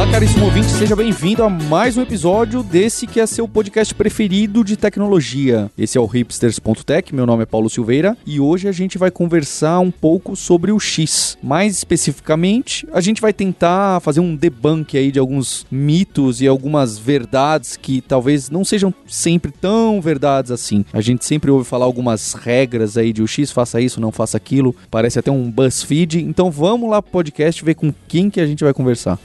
Olá, caríssimo ouvinte, seja bem-vindo a mais um episódio desse que é seu podcast preferido de tecnologia. Esse é o hipsters.tech, meu nome é Paulo Silveira e hoje a gente vai conversar um pouco sobre o X. Mais especificamente, a gente vai tentar fazer um debunk aí de alguns mitos e algumas verdades que talvez não sejam sempre tão verdades assim. A gente sempre ouve falar algumas regras aí de o X faça isso, não faça aquilo, parece até um BuzzFeed. Então vamos lá pro podcast ver com quem que a gente vai conversar.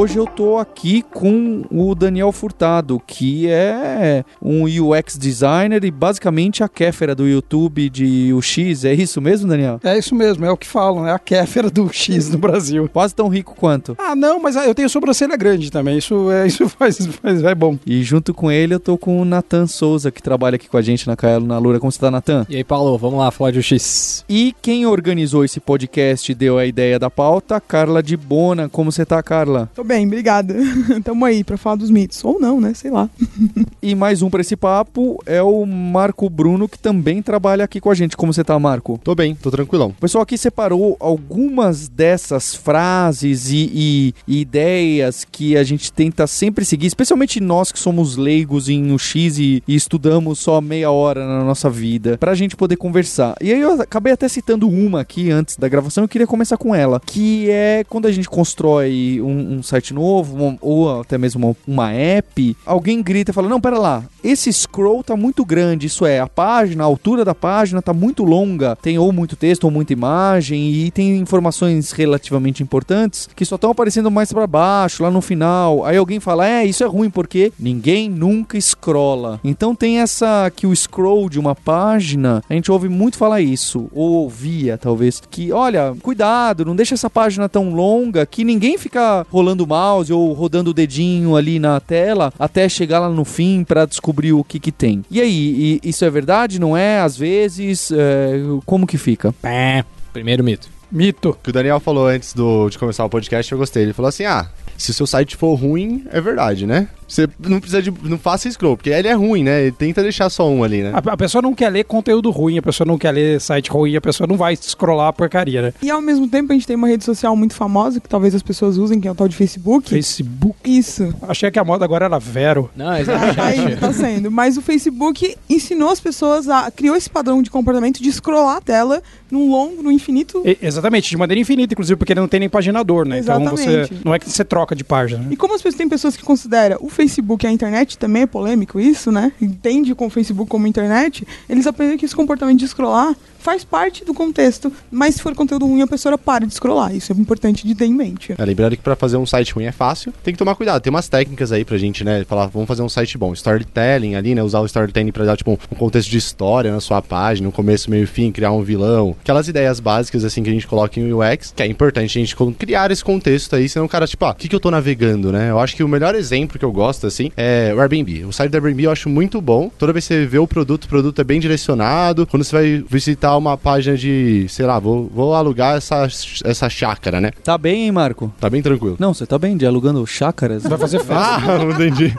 Hoje eu tô aqui com o Daniel Furtado, que é um UX designer e basicamente a Kéfera do YouTube de UX. É isso mesmo, Daniel? É isso mesmo, é o que falam, é a Kéfera do UX no Brasil. Quase tão rico quanto. Ah, não, mas eu tenho sobrancelha grande também, isso, é, isso faz, faz é bom. E junto com ele eu tô com o Natan Souza, que trabalha aqui com a gente na Caelo na Lura. Como você tá, Natan? E aí, Paulo, vamos lá falar de UX. E quem organizou esse podcast e deu a ideia da pauta, Carla de Bona. Como você tá, Carla? Tô bem, obrigada. Tamo aí pra falar dos mitos. Ou não, né? Sei lá. e mais um pra esse papo é o Marco Bruno, que também trabalha aqui com a gente. Como você tá, Marco? Tô bem, tô tranquilão. O pessoal aqui separou algumas dessas frases e, e, e ideias que a gente tenta sempre seguir, especialmente nós que somos leigos em UX e, e estudamos só meia hora na nossa vida, pra gente poder conversar. E aí eu acabei até citando uma aqui antes da gravação, eu queria começar com ela, que é quando a gente constrói um, um site novo, ou até mesmo uma, uma app, alguém grita e fala: Não, pera lá, esse scroll tá muito grande. Isso é, a página, a altura da página tá muito longa, tem ou muito texto ou muita imagem, e tem informações relativamente importantes que só estão aparecendo mais para baixo, lá no final. Aí alguém fala: É, isso é ruim porque ninguém nunca scrolla. Então tem essa que o scroll de uma página, a gente ouve muito falar isso, ou ouvia talvez, que olha, cuidado, não deixa essa página tão longa que ninguém fica rolando mouse ou rodando o dedinho ali na tela até chegar lá no fim para descobrir o que que tem. E aí, e isso é verdade? Não é? Às vezes, é, como que fica? Pé. Primeiro mito. Mito. O que o Daniel falou antes do, de começar o podcast, eu gostei. Ele falou assim: ah, se o seu site for ruim, é verdade, né? Você não precisa de. Não faça scroll, porque ele é ruim, né? Ele tenta deixar só um ali, né? A, a, pessoa não quer ler conteúdo ruim, a pessoa não quer ler site ruim, a pessoa não vai scrollar a porcaria, né? E ao mesmo tempo a gente tem uma rede social muito famosa que talvez as pessoas usem, que é o tal de Facebook. Facebook? Isso. Achei que a moda agora era Vero. Não, exatamente. Aí tá sendo. Mas o Facebook ensinou as pessoas a. criou esse padrão de comportamento de scrollar a tela num longo, no infinito. E, exatamente, de maneira infinita, inclusive, porque ele não tem nem paginador, né? Exatamente. Então você. Não é que você troca de página. Né? E como as pessoas têm pessoas que consideram o Facebook e a internet também é polêmico isso, né? Entende com o Facebook como internet, eles aprenderam que esse comportamento de scrollar faz parte do contexto, mas se for conteúdo ruim, a pessoa para de scrollar. Isso é importante de ter em mente. É, lembrando que para fazer um site ruim é fácil, tem que tomar cuidado. Tem umas técnicas aí pra gente, né? Falar, vamos fazer um site bom. Storytelling ali, né? Usar o storytelling pra dar, tipo, um contexto de história na sua página, um começo, meio e fim, criar um vilão. Aquelas ideias básicas, assim, que a gente coloca em UX, que é importante a gente criar esse contexto aí, senão o cara, tipo, ah, o que, que eu tô navegando, né? Eu acho que o melhor exemplo que eu gosto, assim, é o Airbnb. O site do Airbnb eu acho muito bom. Toda vez que você vê o produto, o produto é bem direcionado. Quando você vai visitar uma página de sei lá, vou, vou alugar essa, essa chácara, né? Tá bem, hein, Marco? Tá bem tranquilo. Não, você tá bem de alugando chácaras? Vai fazer festa. ah, não entendi.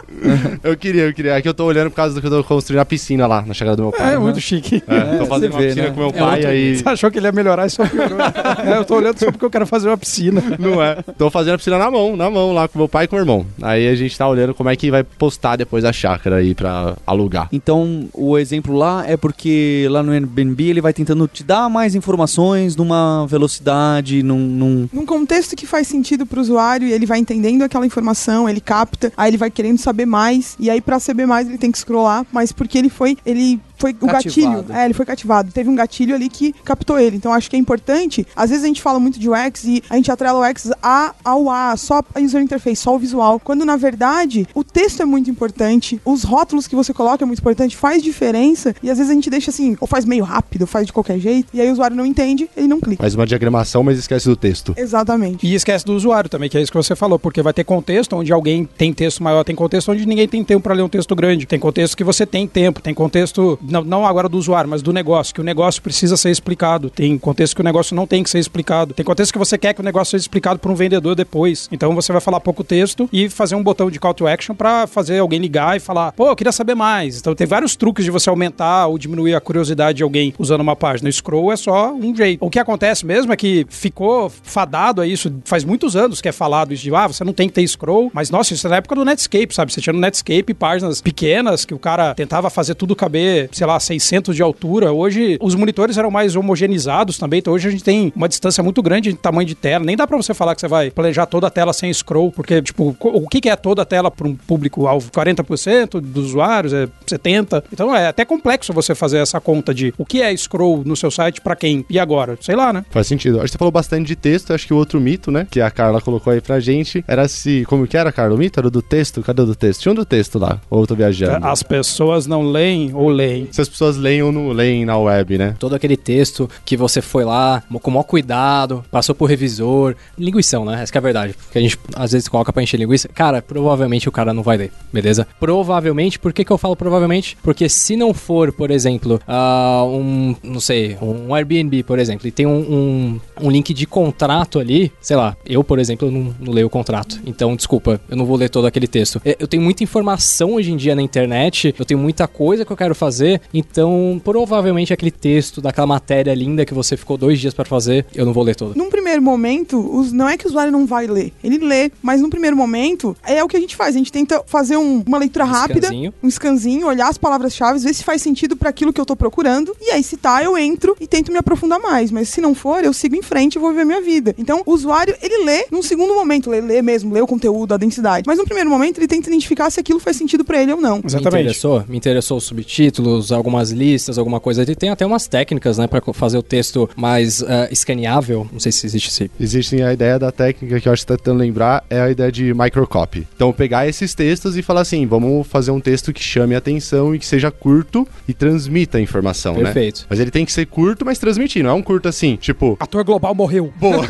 eu queria, eu queria. Aqui eu tô olhando por causa do que eu tô construindo a piscina lá, na chácara do meu pai. É, muito chique. É, é, tô fazendo uma vê, piscina né? com meu pai, é aí... Você achou que ele ia melhorar e só piorou. é, eu tô olhando só porque eu quero fazer uma piscina. Não é. Tô fazendo a piscina na mão, na mão, lá com meu pai e com meu irmão. Aí a gente tá olhando como é que vai postar depois a chácara aí pra alugar. Então, o exemplo lá é porque lá no Airbnb ele vai tentando te dar mais informações numa velocidade, num, num... num contexto que faz sentido para o usuário e ele vai entendendo aquela informação, ele capta, aí ele vai querendo saber mais e aí para saber mais ele tem que scrollar, mas porque ele foi, ele foi o gatilho. É, ele foi cativado. Teve um gatilho ali que captou ele. Então acho que é importante. Às vezes a gente fala muito de UX e a gente atrela o UX a, ao A, só a user interface, só o visual. Quando na verdade o texto é muito importante, os rótulos que você coloca é muito importante, faz diferença e às vezes a gente deixa assim, ou faz meio rápido, ou faz de qualquer jeito, e aí o usuário não entende, ele não clica. Faz uma diagramação, mas esquece do texto. Exatamente. E esquece do usuário também, que é isso que você falou, porque vai ter contexto onde alguém tem texto maior, tem contexto onde ninguém tem tempo para ler um texto grande, tem contexto que você tem tempo, tem contexto não, não agora do usuário, mas do negócio, que o negócio precisa ser explicado. Tem contexto que o negócio não tem que ser explicado. Tem contexto que você quer que o negócio seja explicado para um vendedor depois. Então você vai falar pouco texto e fazer um botão de call to action para fazer alguém ligar e falar, pô, eu queria saber mais. Então tem vários truques de você aumentar ou diminuir a curiosidade de alguém usando uma página. O scroll é só um jeito. O que acontece mesmo é que ficou fadado a isso faz muitos anos que é falado isso de, ah, você não tem que ter scroll. Mas, nossa, isso é na época do Netscape, sabe? Você tinha no Netscape páginas pequenas que o cara tentava fazer tudo caber, sei lá, 600 de altura. Hoje, os monitores eram mais homogenizados também, então hoje a gente tem uma distância muito grande de tamanho de tela. Nem dá para você falar que você vai planejar toda a tela sem scroll, porque, tipo, o que é toda a tela para um público-alvo? 40% dos usuários? É 70%? Então é até complexo você fazer essa conta de o que é scroll no seu site para quem? E agora? Sei lá, né? Faz sentido. Acho que você falou bastante de texto, acho que o outro mito, né, que a Carla colocou aí pra gente, era se, como que era, Carla? O mito era do texto? Cadê o do texto? Tinha um do texto lá, ou eu tô viajando? As pessoas não leem ou leem? Se as pessoas leem ou não leem na web, né? Todo aquele texto que você foi lá com o maior cuidado, passou por revisor, linguição, né? Essa é a verdade. Porque a gente às vezes coloca pra encher linguiça. Cara, provavelmente o cara não vai ler, beleza? Provavelmente, por que, que eu falo provavelmente? Porque se não for, por exemplo, uh, um, não sei, um Airbnb, por exemplo, e tem um, um, um link de contrato ali, sei lá, eu, por exemplo, não, não leio o contrato. Então, desculpa, eu não vou ler todo aquele texto. É, eu tenho muita informação hoje em dia na internet, eu tenho muita coisa que eu quero fazer, então provavelmente aquele texto daquela matéria linda que você ficou dois dias para fazer, eu não vou ler todo. Num primeiro momento, os, não é que o usuário não vai ler, ele lê, mas num primeiro momento é o que a gente faz, a gente tenta fazer um, uma leitura um rápida, scanzinho. um scanzinho, olhar as palavras-chave, ver se faz sentido para aquilo que eu tô procurando, e aí se tá, eu entro e tento me aprofundar mais, mas se não for, eu sigo em frente e vou viver minha vida. Então, o usuário, ele lê num segundo momento, ele lê mesmo, lê o conteúdo, a densidade, mas no primeiro momento ele tenta identificar se aquilo faz sentido para ele ou não. Exatamente. Me interessou, me interessou os algumas listas, alguma coisa. Ele tem até umas técnicas, né, para fazer o texto mais uh, escaneável. Não sei se existe esse. Existe a ideia da técnica que eu acho que tá tentando lembrar, é a ideia de microcopy. Então, pegar esses textos e falar assim, vamos fazer um texto que chame a atenção e que seja curto e transmita a informação, Perfeito. né? Perfeito. Mas ele tem que ser curto, mas transmitir, não é um curto assim, tipo... Ator global morreu. Boa.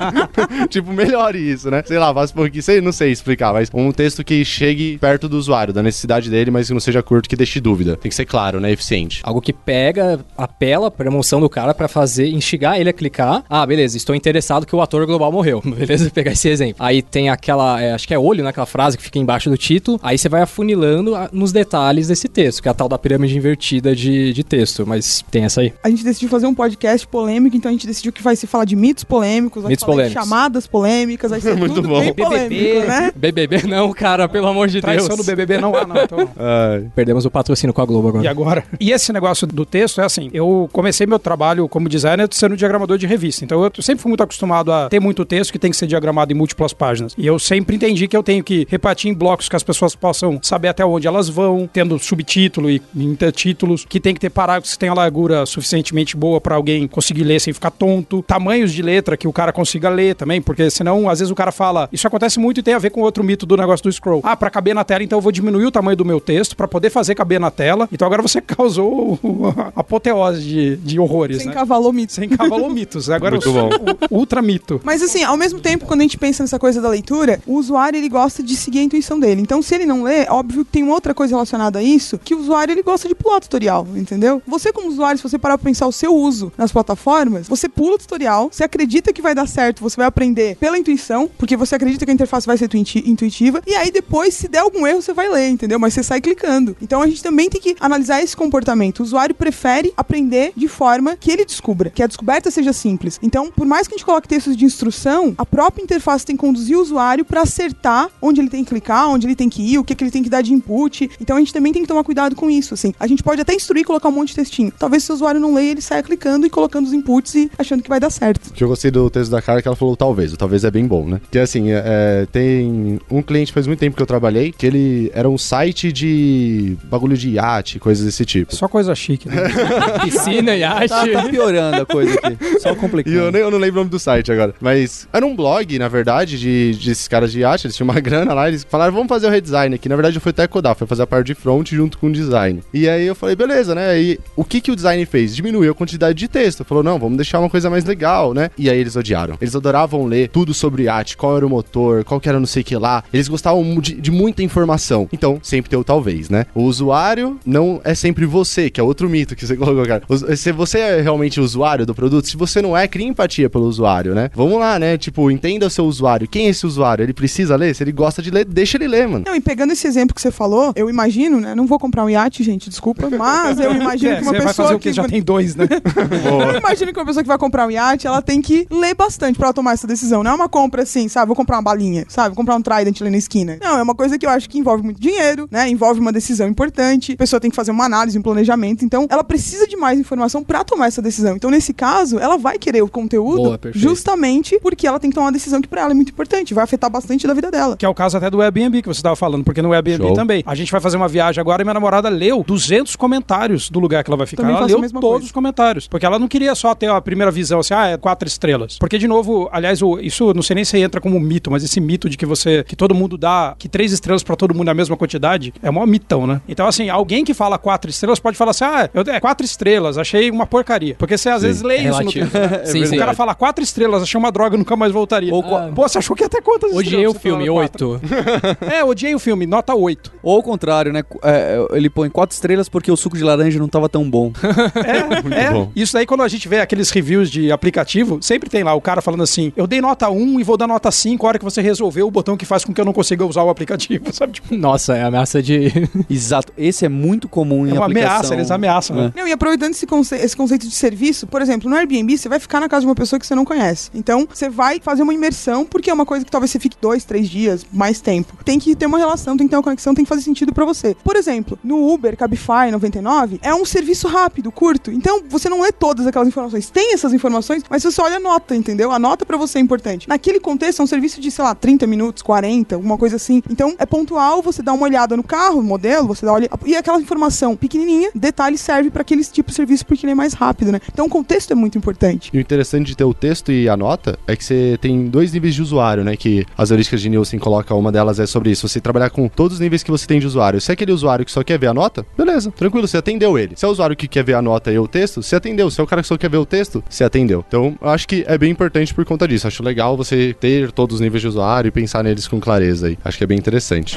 tipo, melhore isso, né? Sei lá, faz um pouquinho, sei, não sei explicar, mas um texto que chegue perto do usuário, da necessidade dele, mas que não seja curto, que deixe dúvida. Tem que ser claro, né? Eficiente. Algo que pega, apela pra emoção do cara para fazer, instigar ele a clicar. Ah, beleza, estou interessado que o ator global morreu. Beleza? Pegar esse exemplo. Aí tem aquela, é, acho que é olho, né? Aquela frase que fica embaixo do título. Aí você vai afunilando nos detalhes desse texto, que é a tal da pirâmide invertida de, de texto. Mas tem essa aí. A gente decidiu fazer um podcast polêmico, então a gente decidiu que vai se falar de mitos polêmicos, vai mitos polêmicos. chamadas polêmicas, vai ser Muito tudo bom. bem polêmico, né? BBB não, cara, pelo amor de Traição Deus. do BBB não há, não. Então. Ai. Perdemos o patrocínio com a Globo agora. Agora? E esse negócio do texto é assim: eu comecei meu trabalho como designer sendo diagramador de revista. Então eu sempre fui muito acostumado a ter muito texto que tem que ser diagramado em múltiplas páginas. E eu sempre entendi que eu tenho que repartir em blocos que as pessoas possam saber até onde elas vão, tendo subtítulo e intertítulos, que tem que ter parágrafos que tenham a largura suficientemente boa para alguém conseguir ler sem ficar tonto, tamanhos de letra que o cara consiga ler também, porque senão às vezes o cara fala, isso acontece muito e tem a ver com outro mito do negócio do scroll. Ah, para caber na tela, então eu vou diminuir o tamanho do meu texto para poder fazer caber na tela. Então agora você causou a apoteose de, de horrores, Sem né? cavalou mitos. Sem cavalou mitos. Agora Muito bom. o ultra mito. Mas assim, ao mesmo tempo, quando a gente pensa nessa coisa da leitura, o usuário ele gosta de seguir a intuição dele. Então, se ele não lê, óbvio que tem outra coisa relacionada a isso, que o usuário ele gosta de pular o tutorial, entendeu? Você como usuário, se você parar pra pensar o seu uso nas plataformas, você pula o tutorial, você acredita que vai dar certo, você vai aprender pela intuição, porque você acredita que a interface vai ser intuiti- intuitiva, e aí depois, se der algum erro, você vai ler, entendeu? Mas você sai clicando. Então a gente também tem que analisar esse comportamento. O usuário prefere aprender de forma que ele descubra, que a descoberta seja simples. Então, por mais que a gente coloque textos de instrução, a própria interface tem que conduzir o usuário para acertar onde ele tem que clicar, onde ele tem que ir, o que, que ele tem que dar de input. Então a gente também tem que tomar cuidado com isso, assim. A gente pode até instruir colocar um monte de textinho. Talvez se o usuário não leia, ele saia clicando e colocando os inputs e achando que vai dar certo. Eu gostei do texto da cara é que ela falou talvez. O talvez é bem bom, né? Que assim, é, é, tem um cliente faz muito tempo que eu trabalhei, que ele era um site de bagulho de iate, coisas desse tipo. Só coisa chique, né? Piscina, yacht. Tá, tá piorando a coisa aqui. Só E complicando. eu, nem, eu não lembro o nome do site agora. Mas era um blog, na verdade, de, de esses caras de iate. Eles tinham uma grana lá. Eles falaram, vamos fazer o redesign aqui. Na verdade, eu fui até codar. Foi fazer a parte de front junto com o design. E aí eu falei, beleza, né? E o que, que o design fez? Diminuiu a quantidade de texto. Falou, não, vamos deixar uma coisa mais legal, né? E aí eles odiaram. Eles adoravam ler tudo sobre iate, qual era o motor, qual que era não sei o que lá. Eles gostavam de, de muita informação. Então, sempre tem o talvez, né? O usuário não é sempre você, que é outro mito que você colocou, cara. Se você é realmente usuário do produto, se você não é, cria empatia pelo usuário, né? Vamos lá, né? Tipo, entenda o seu usuário. Quem é esse usuário? Ele precisa ler? Se ele gosta de ler, deixa ele ler, mano. Não, e pegando esse exemplo que você falou, eu imagino, né? Não vou comprar um iate, gente, desculpa, mas eu imagino é, que uma você pessoa. Vai fazer o que já tem dois, né? eu imagino que uma pessoa que vai comprar um iate, ela tem que ler bastante pra ela tomar essa decisão. Não é uma compra assim, sabe? Vou comprar uma balinha, sabe? Vou comprar um Trident ali na esquina. Não, é uma coisa que eu acho que envolve muito dinheiro, né? Envolve uma decisão importante. A pessoa tem que fazer uma análise, um planejamento. Então, ela precisa de mais informação para tomar essa decisão. Então, nesse caso, ela vai querer o conteúdo Boa, justamente porque ela tem que tomar uma decisão que para ela é muito importante, vai afetar bastante da vida dela. Que é o caso até do Airbnb que você estava falando, porque no Airbnb Show. também. A gente vai fazer uma viagem agora e minha namorada leu 200 comentários do lugar que ela vai ficar. Também ela leu todos coisa. os comentários, porque ela não queria só ter a primeira visão assim, ah, é quatro estrelas. Porque de novo, aliás, o, isso não sei nem se entra como mito, mas esse mito de que você que todo mundo dá que três estrelas para todo mundo na mesma quantidade é um mitão, né? Então assim, alguém que fala quatro estrelas pode falar assim, ah, eu, é quatro estrelas, achei uma porcaria. Porque você às sim, vezes lê é isso no texto. é sim, sim, o cara fala quatro estrelas, achei uma droga, nunca mais voltaria. Ou, ah, Pô, você achou que até quantas Odiei estrelas? Odiei o filme, oito. é, odiei o filme, nota oito. Ou ao contrário, né? É, ele põe quatro estrelas porque o suco de laranja não tava tão bom. é, é. Bom. Isso daí quando a gente vê aqueles reviews de aplicativo, sempre tem lá o cara falando assim, eu dei nota 1 e vou dar nota 5 a hora que você resolveu o botão que faz com que eu não consiga usar o aplicativo, sabe? Tipo... Nossa, é ameaça de... Exato. Esse é muito comum em é uma aplicação. ameaça, eles ameaçam, né? É. Não, e aproveitando esse, conce esse conceito de serviço, por exemplo, no Airbnb você vai ficar na casa de uma pessoa que você não conhece. Então, você vai fazer uma imersão, porque é uma coisa que talvez você fique dois, três dias, mais tempo. Tem que ter uma relação, tem que ter uma conexão, tem que fazer sentido para você. Por exemplo, no Uber, Cabify 99, é um serviço rápido, curto. Então, você não lê todas aquelas informações. Tem essas informações, mas você olha a nota, entendeu? A nota para você é importante. Naquele contexto, é um serviço de, sei lá, 30 minutos, 40, alguma coisa assim. Então, é pontual, você dá uma olhada no carro, modelo, você dá uma olhada... E aquela informação pequenininha, detalhe serve para aquele tipo de serviço porque ele é mais rápido, né? Então, o contexto é muito importante. E o interessante de ter o texto e a nota é que você tem dois níveis de usuário, né? Que as heurísticas de Nielsen coloca uma delas é sobre isso. Você trabalhar com todos os níveis que você tem de usuário. Se é aquele usuário que só quer ver a nota, beleza, tranquilo, você atendeu ele. Se é o usuário que quer ver a nota e o texto, você atendeu. Se é o cara que só quer ver o texto, você atendeu. Então, eu acho que é bem importante por conta disso. Acho legal você ter todos os níveis de usuário e pensar neles com clareza aí. Acho que é bem interessante.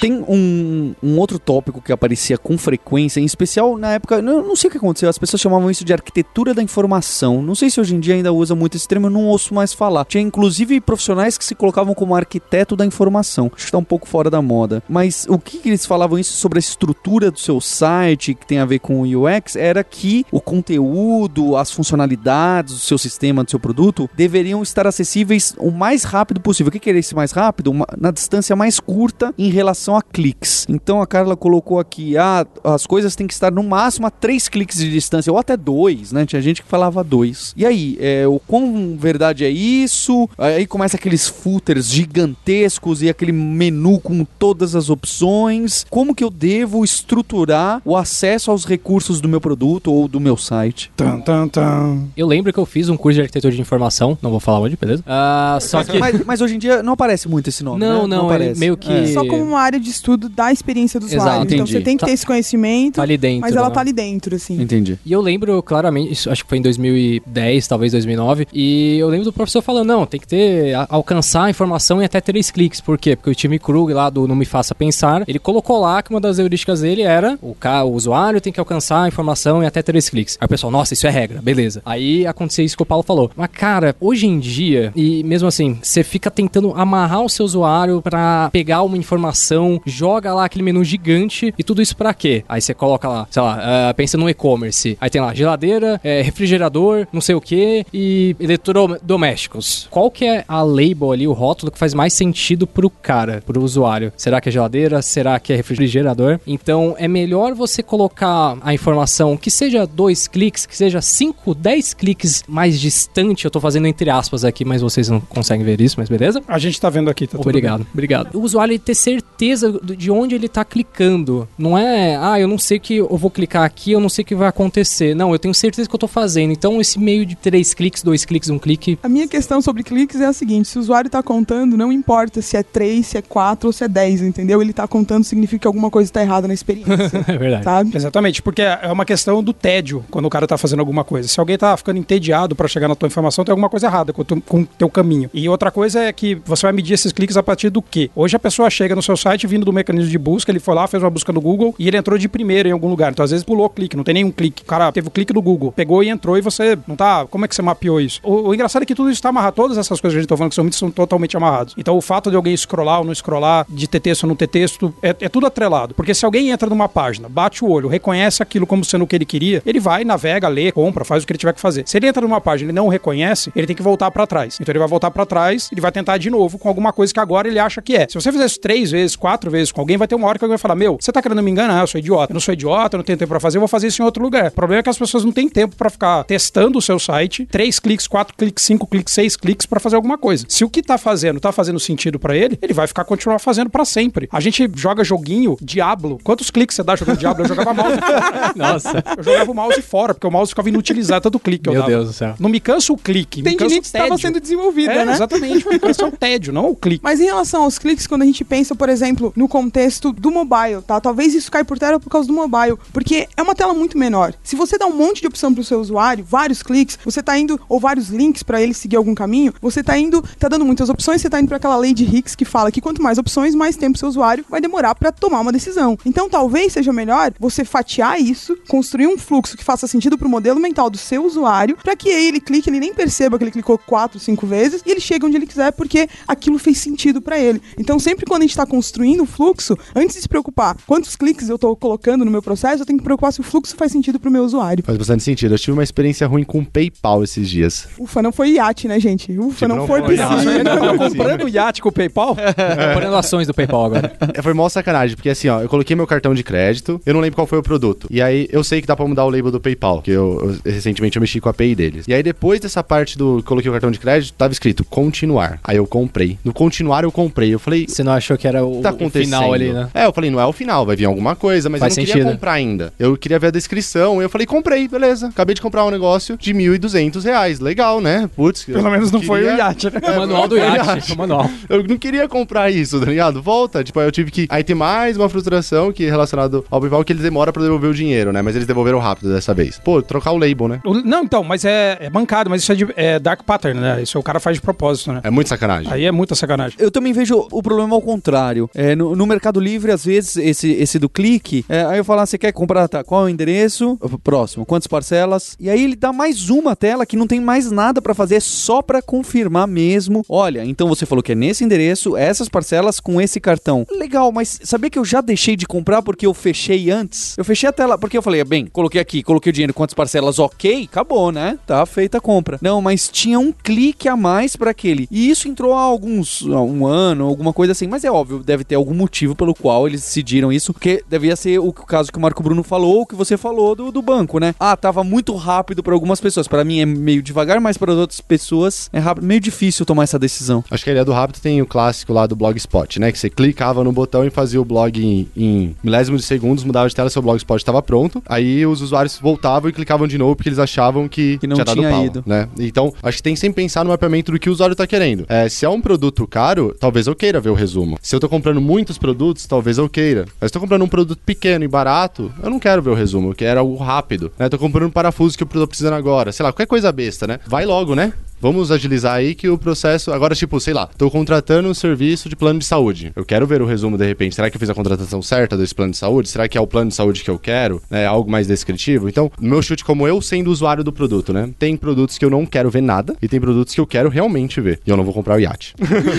Tem um, um outro tópico que aparecia com frequência, em especial na época, não, não sei o que aconteceu, as pessoas chamavam isso de arquitetura da informação. Não sei se hoje em dia ainda usa muito esse termo, eu não ouço mais falar. Tinha inclusive profissionais que se colocavam como arquiteto da informação. Acho que tá um pouco fora da moda. Mas o que, que eles falavam isso sobre a estrutura do seu site, que tem a ver com o UX, era que o conteúdo, as funcionalidades do seu sistema, do seu produto, deveriam estar acessíveis o mais rápido possível. O que, que era esse mais rápido? Uma, na distância mais curta em relação relação a cliques. Então a Carla colocou aqui, ah, as coisas têm que estar no máximo a três cliques de distância, ou até dois, né? Tinha gente que falava dois. E aí, é, o quão verdade é isso? Aí começa aqueles footers gigantescos e aquele menu com todas as opções. Como que eu devo estruturar o acesso aos recursos do meu produto ou do meu site? Tum, tum, tum. Eu lembro que eu fiz um curso de arquitetura de informação, não vou falar onde, beleza? Uh, só que... mas, mas, hoje em dia não aparece muito esse nome, Não, né? não, não aparece. meio que... É. Só como uma área de estudo da experiência do usuário. Exato, então você tem que ter tá, esse conhecimento, tá ali dentro, mas ela né? tá ali dentro, assim. Entendi. E eu lembro claramente, isso acho que foi em 2010, talvez 2009, e eu lembro do professor falando, não, tem que ter, a, alcançar a informação em até três cliques. Por quê? Porque o time Krug lá do Não Me Faça Pensar, ele colocou lá que uma das heurísticas dele era o, o usuário tem que alcançar a informação em até três cliques. Aí o pessoal, nossa, isso é regra, beleza. Aí aconteceu isso que o Paulo falou. Mas cara, hoje em dia, e mesmo assim, você fica tentando amarrar o seu usuário para pegar uma informação, joga lá aquele menu gigante e tudo isso para quê? Aí você coloca lá, sei lá, uh, pensa no e-commerce. Aí tem lá geladeira, é, refrigerador, não sei o que e eletrodomésticos. Qual que é a label ali, o rótulo que faz mais sentido pro cara, pro usuário? Será que é geladeira? Será que é refrigerador? Então é melhor você colocar a informação que seja dois cliques, que seja cinco, dez cliques mais distante. Eu tô fazendo entre aspas aqui, mas vocês não conseguem ver isso, mas beleza? A gente tá vendo aqui, tá Obrigado, obrigado. O usuário ter certeza certeza de onde ele tá clicando. Não é, ah, eu não sei que eu vou clicar aqui, eu não sei o que vai acontecer. Não, eu tenho certeza que eu tô fazendo. Então, esse meio de três cliques, dois cliques, um clique. A minha questão sobre cliques é a seguinte: se o usuário tá contando, não importa se é 3, se é 4 ou se é 10, entendeu? Ele tá contando significa que alguma coisa tá errada na experiência. é verdade. Sabe? Exatamente, porque é uma questão do tédio quando o cara tá fazendo alguma coisa. Se alguém tá ficando entediado para chegar na tua informação, tem alguma coisa errada com o teu caminho. E outra coisa é que você vai medir esses cliques a partir do quê? Hoje a pessoa chega no seu site vindo do mecanismo de busca, ele foi lá, fez uma busca no Google e ele entrou de primeiro em algum lugar. Então às vezes pulou clique, não tem nenhum clique. O cara teve o clique do Google, pegou e entrou e você não tá. Como é que você mapeou isso? O, o engraçado é que tudo isso tá amarrado, todas essas coisas que a gente tá falando que são são totalmente amarrados. Então o fato de alguém scrollar ou não scrollar, de ter texto ou não ter texto, é, é tudo atrelado. Porque se alguém entra numa página, bate o olho, reconhece aquilo como sendo o que ele queria, ele vai, navega, lê, compra, faz o que ele tiver que fazer. Se ele entra numa página e não reconhece, ele tem que voltar para trás. Então ele vai voltar para trás, ele vai tentar de novo com alguma coisa que agora ele acha que é. Se você fizer isso três vezes, quatro vezes com alguém, vai ter uma hora que alguém vai falar: Meu, você tá querendo me enganar, eu sou idiota. Eu não sou idiota, eu não tenho tempo pra fazer, eu vou fazer isso em outro lugar. O problema é que as pessoas não têm tempo para ficar testando o seu site, três cliques, quatro cliques, cinco cliques, seis cliques para fazer alguma coisa. Se o que tá fazendo tá fazendo sentido para ele, ele vai ficar continuar fazendo para sempre. A gente joga joguinho Diablo. Quantos cliques você dá jogando Diablo? Eu jogava mouse. Nossa. Eu jogava o mouse fora, porque o mouse ficava inutilizado tanto clique. Meu Deus do céu. Não me cansa o clique. Tem me cansa que o estava sendo desenvolvida, É, né? exatamente. Me cansa o tédio, não o clique. Mas em relação aos cliques, quando a gente pensa, por exemplo, no contexto do mobile, tá? Talvez isso caia por terra por causa do mobile, porque é uma tela muito menor. Se você dá um monte de opção pro seu usuário, vários cliques, você tá indo, ou vários links para ele seguir algum caminho, você tá indo, tá dando muitas opções, você tá indo para aquela lei de Hicks que fala que quanto mais opções, mais tempo seu usuário vai demorar para tomar uma decisão. Então, talvez seja melhor você fatiar isso, construir um fluxo que faça sentido pro modelo mental do seu usuário, para que ele clique, ele nem perceba que ele clicou quatro, cinco vezes e ele chega onde ele quiser porque aquilo fez sentido para ele. Então, sempre quando a gente está construindo o fluxo, antes de se preocupar quantos cliques eu estou colocando no meu processo, eu tenho que preocupar se o fluxo faz sentido pro meu usuário. Faz bastante sentido. Eu tive uma experiência ruim com o PayPal esses dias. Ufa, não foi iate, né, gente? Ufa, Tipo, não, não foi foi piscina. Sim. comprando iate com o PayPal? Comprando ações do PayPal agora. É, Foi mó sacanagem, porque assim, ó, eu coloquei meu cartão de crédito, eu não lembro qual foi o produto. E aí eu sei que dá pra mudar o label do PayPal, que eu, eu- recentemente eu mexi com a API deles. E aí depois dessa parte do coloquei o cartão de crédito, tava escrito continuar. Aí eu comprei. No continuar eu comprei. Eu falei, Você não achou que era o, tá o acontecendo? final ali, né? É, eu falei, não é o final, vai vir alguma coisa, mas Faz eu não sentido. queria comprar ainda. Eu queria ver a descrição. Eu falei, comprei, beleza. Acabei de comprar um negócio de 1.200 reais. Legal, né? Putz. Pelo menos não foi o iate, né? O manual do iate. iate. O manual. Eu não queria comprar isso, tá ligado? Volta. Tipo, aí eu tive que. Aí tem mais uma frustração que é relacionado ao PayPal que eles demoram pra devolver o dinheiro, né? Mas eles devolveram rápido dessa vez. Pô, trocar o label, né? O- Não, então, mas é, é bancado, mas isso é, de, é dark pattern, né? Isso o cara faz de propósito, né? É muito sacanagem. Aí é muita sacanagem. Eu também vejo o problema ao contrário. É, no, no Mercado Livre, às vezes, esse, esse do clique, é, aí eu falo, ah, você quer comprar, tá, qual é o endereço? Próximo, quantas parcelas? E aí ele dá mais uma tela que não tem mais nada pra fazer, é só pra confirmar mesmo. Olha, então você falou que é nesse endereço, essas parcelas com esse cartão. Legal, mas sabia que eu já deixei de comprar porque eu fechei antes? Eu fechei a tela, porque eu falei, bem, coloquei aqui, coloquei o dinheiro, quantas parcelas, ok, acabou, né? Tá feita a compra. Não, mas tinha um clique a mais pra aquele. E isso entrou há alguns, há um ano, alguma coisa assim. Mas é óbvio, deve ter algum motivo pelo qual eles decidiram isso, porque devia ser o, caso que o Marco Bruno falou, o que você falou do, do banco, né? Ah, tava muito rápido pra algumas pessoas. Pra mim é meio devagar, mas para outras pessoas é rápido, meio difícil tomar essa decisão. Acho que a ideia do rápido tem o clássico lá do Blogspot, né? Que você clicava no botão e fazia o blog em, em milésimos de segundos, mudava de tela, seu Blogspot estava pronto. Aí os usuários voltavam e clicavam de novo porque eles achavam que, Que não tinha dado tinha pau, ido. né? Então, acho que tem que sempre pensar no mapeamento do que o usuário tá querendo. É, se é um produto caro, talvez eu queira ver o resumo. Se eu tô comprando muitos produtos, talvez eu queira. Mas tô comprando um produto pequeno e barato, eu não quero ver o resumo, eu quero algo rápido. Né? Tô comprando um parafuso que eu tô precisando agora. Sei lá, qualquer coisa besta, né? Vai logo, né? Vamos agilizar aí que o processo. Agora, tipo, sei lá, tô contratando um serviço de plano de saúde. Eu quero ver o resumo de repente. Será que eu fiz a contratação certa desse plano de saúde? Será que é o plano de saúde que eu quero? É algo mais descritivo? Então, meu chute, como eu sendo usuário do produto, né? Tem produtos que eu não quero ver nada e tem produtos que eu quero realmente ver. E eu não vou comprar o iate.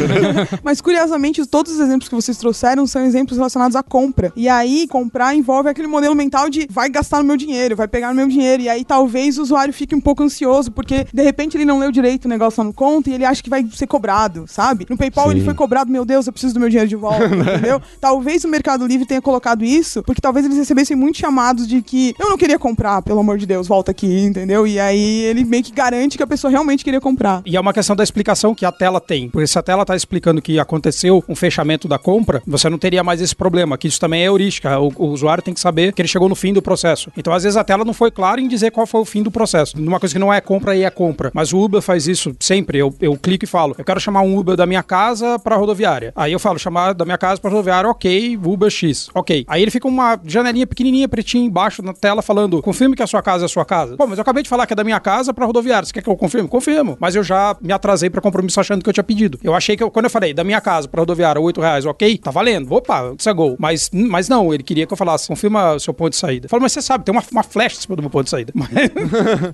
Mas curiosamente, todos os exemplos que vocês trouxeram são exemplos relacionados à compra. E aí, comprar envolve aquele modelo mental de vai gastar no meu dinheiro, vai pegar no meu dinheiro. E aí talvez o usuário fique um pouco ansioso, porque de repente ele não leu direito feito o negócio lá no conta e ele acha que vai ser cobrado, sabe? No PayPal Sim. ele foi cobrado, meu Deus, eu preciso do meu dinheiro de volta, entendeu? Talvez o Mercado Livre tenha colocado isso, porque talvez eles recebessem muitos chamados de que eu não queria comprar, pelo amor de Deus, volta aqui, entendeu? E aí ele meio que garante que a pessoa realmente queria comprar. E é uma questão da explicação que a tela tem. Porque se a tela tá explicando que aconteceu um fechamento da compra, você não teria mais esse problema, que isso também é heurística. O, o usuário tem que saber que ele chegou no fim do processo. Então, às vezes, a tela não foi clara em dizer qual foi o fim do processo. Numa coisa que não é compra e é compra. Mas o Uber faz isso sempre. Eu, eu clico e falo, eu quero chamar um Uber da minha casa pra rodoviária. Aí eu falo, chamar da minha casa pra rodoviária, ok, Uber X, ok. Aí ele fica uma janelinha pequenininha, pretinha embaixo na tela falando, confirme que a sua casa é a sua casa. Pô, mas eu acabei de falar que é da minha casa pra rodoviária. Você quer que eu confirme? Confirmo. Mas eu já me atrasei pra compromisso achando que eu tinha pedido. Eu achei que eu- quando eu falei da minha casa pra rodoviária, 8 reais, ok, tá valendo. Opa, isso é gol. Mas, mas não, ele queria que eu falasse, confirma o seu ponto de saída. Eu mas você sabe, tem uma, uma flecha do meu ponto de saída. Mas,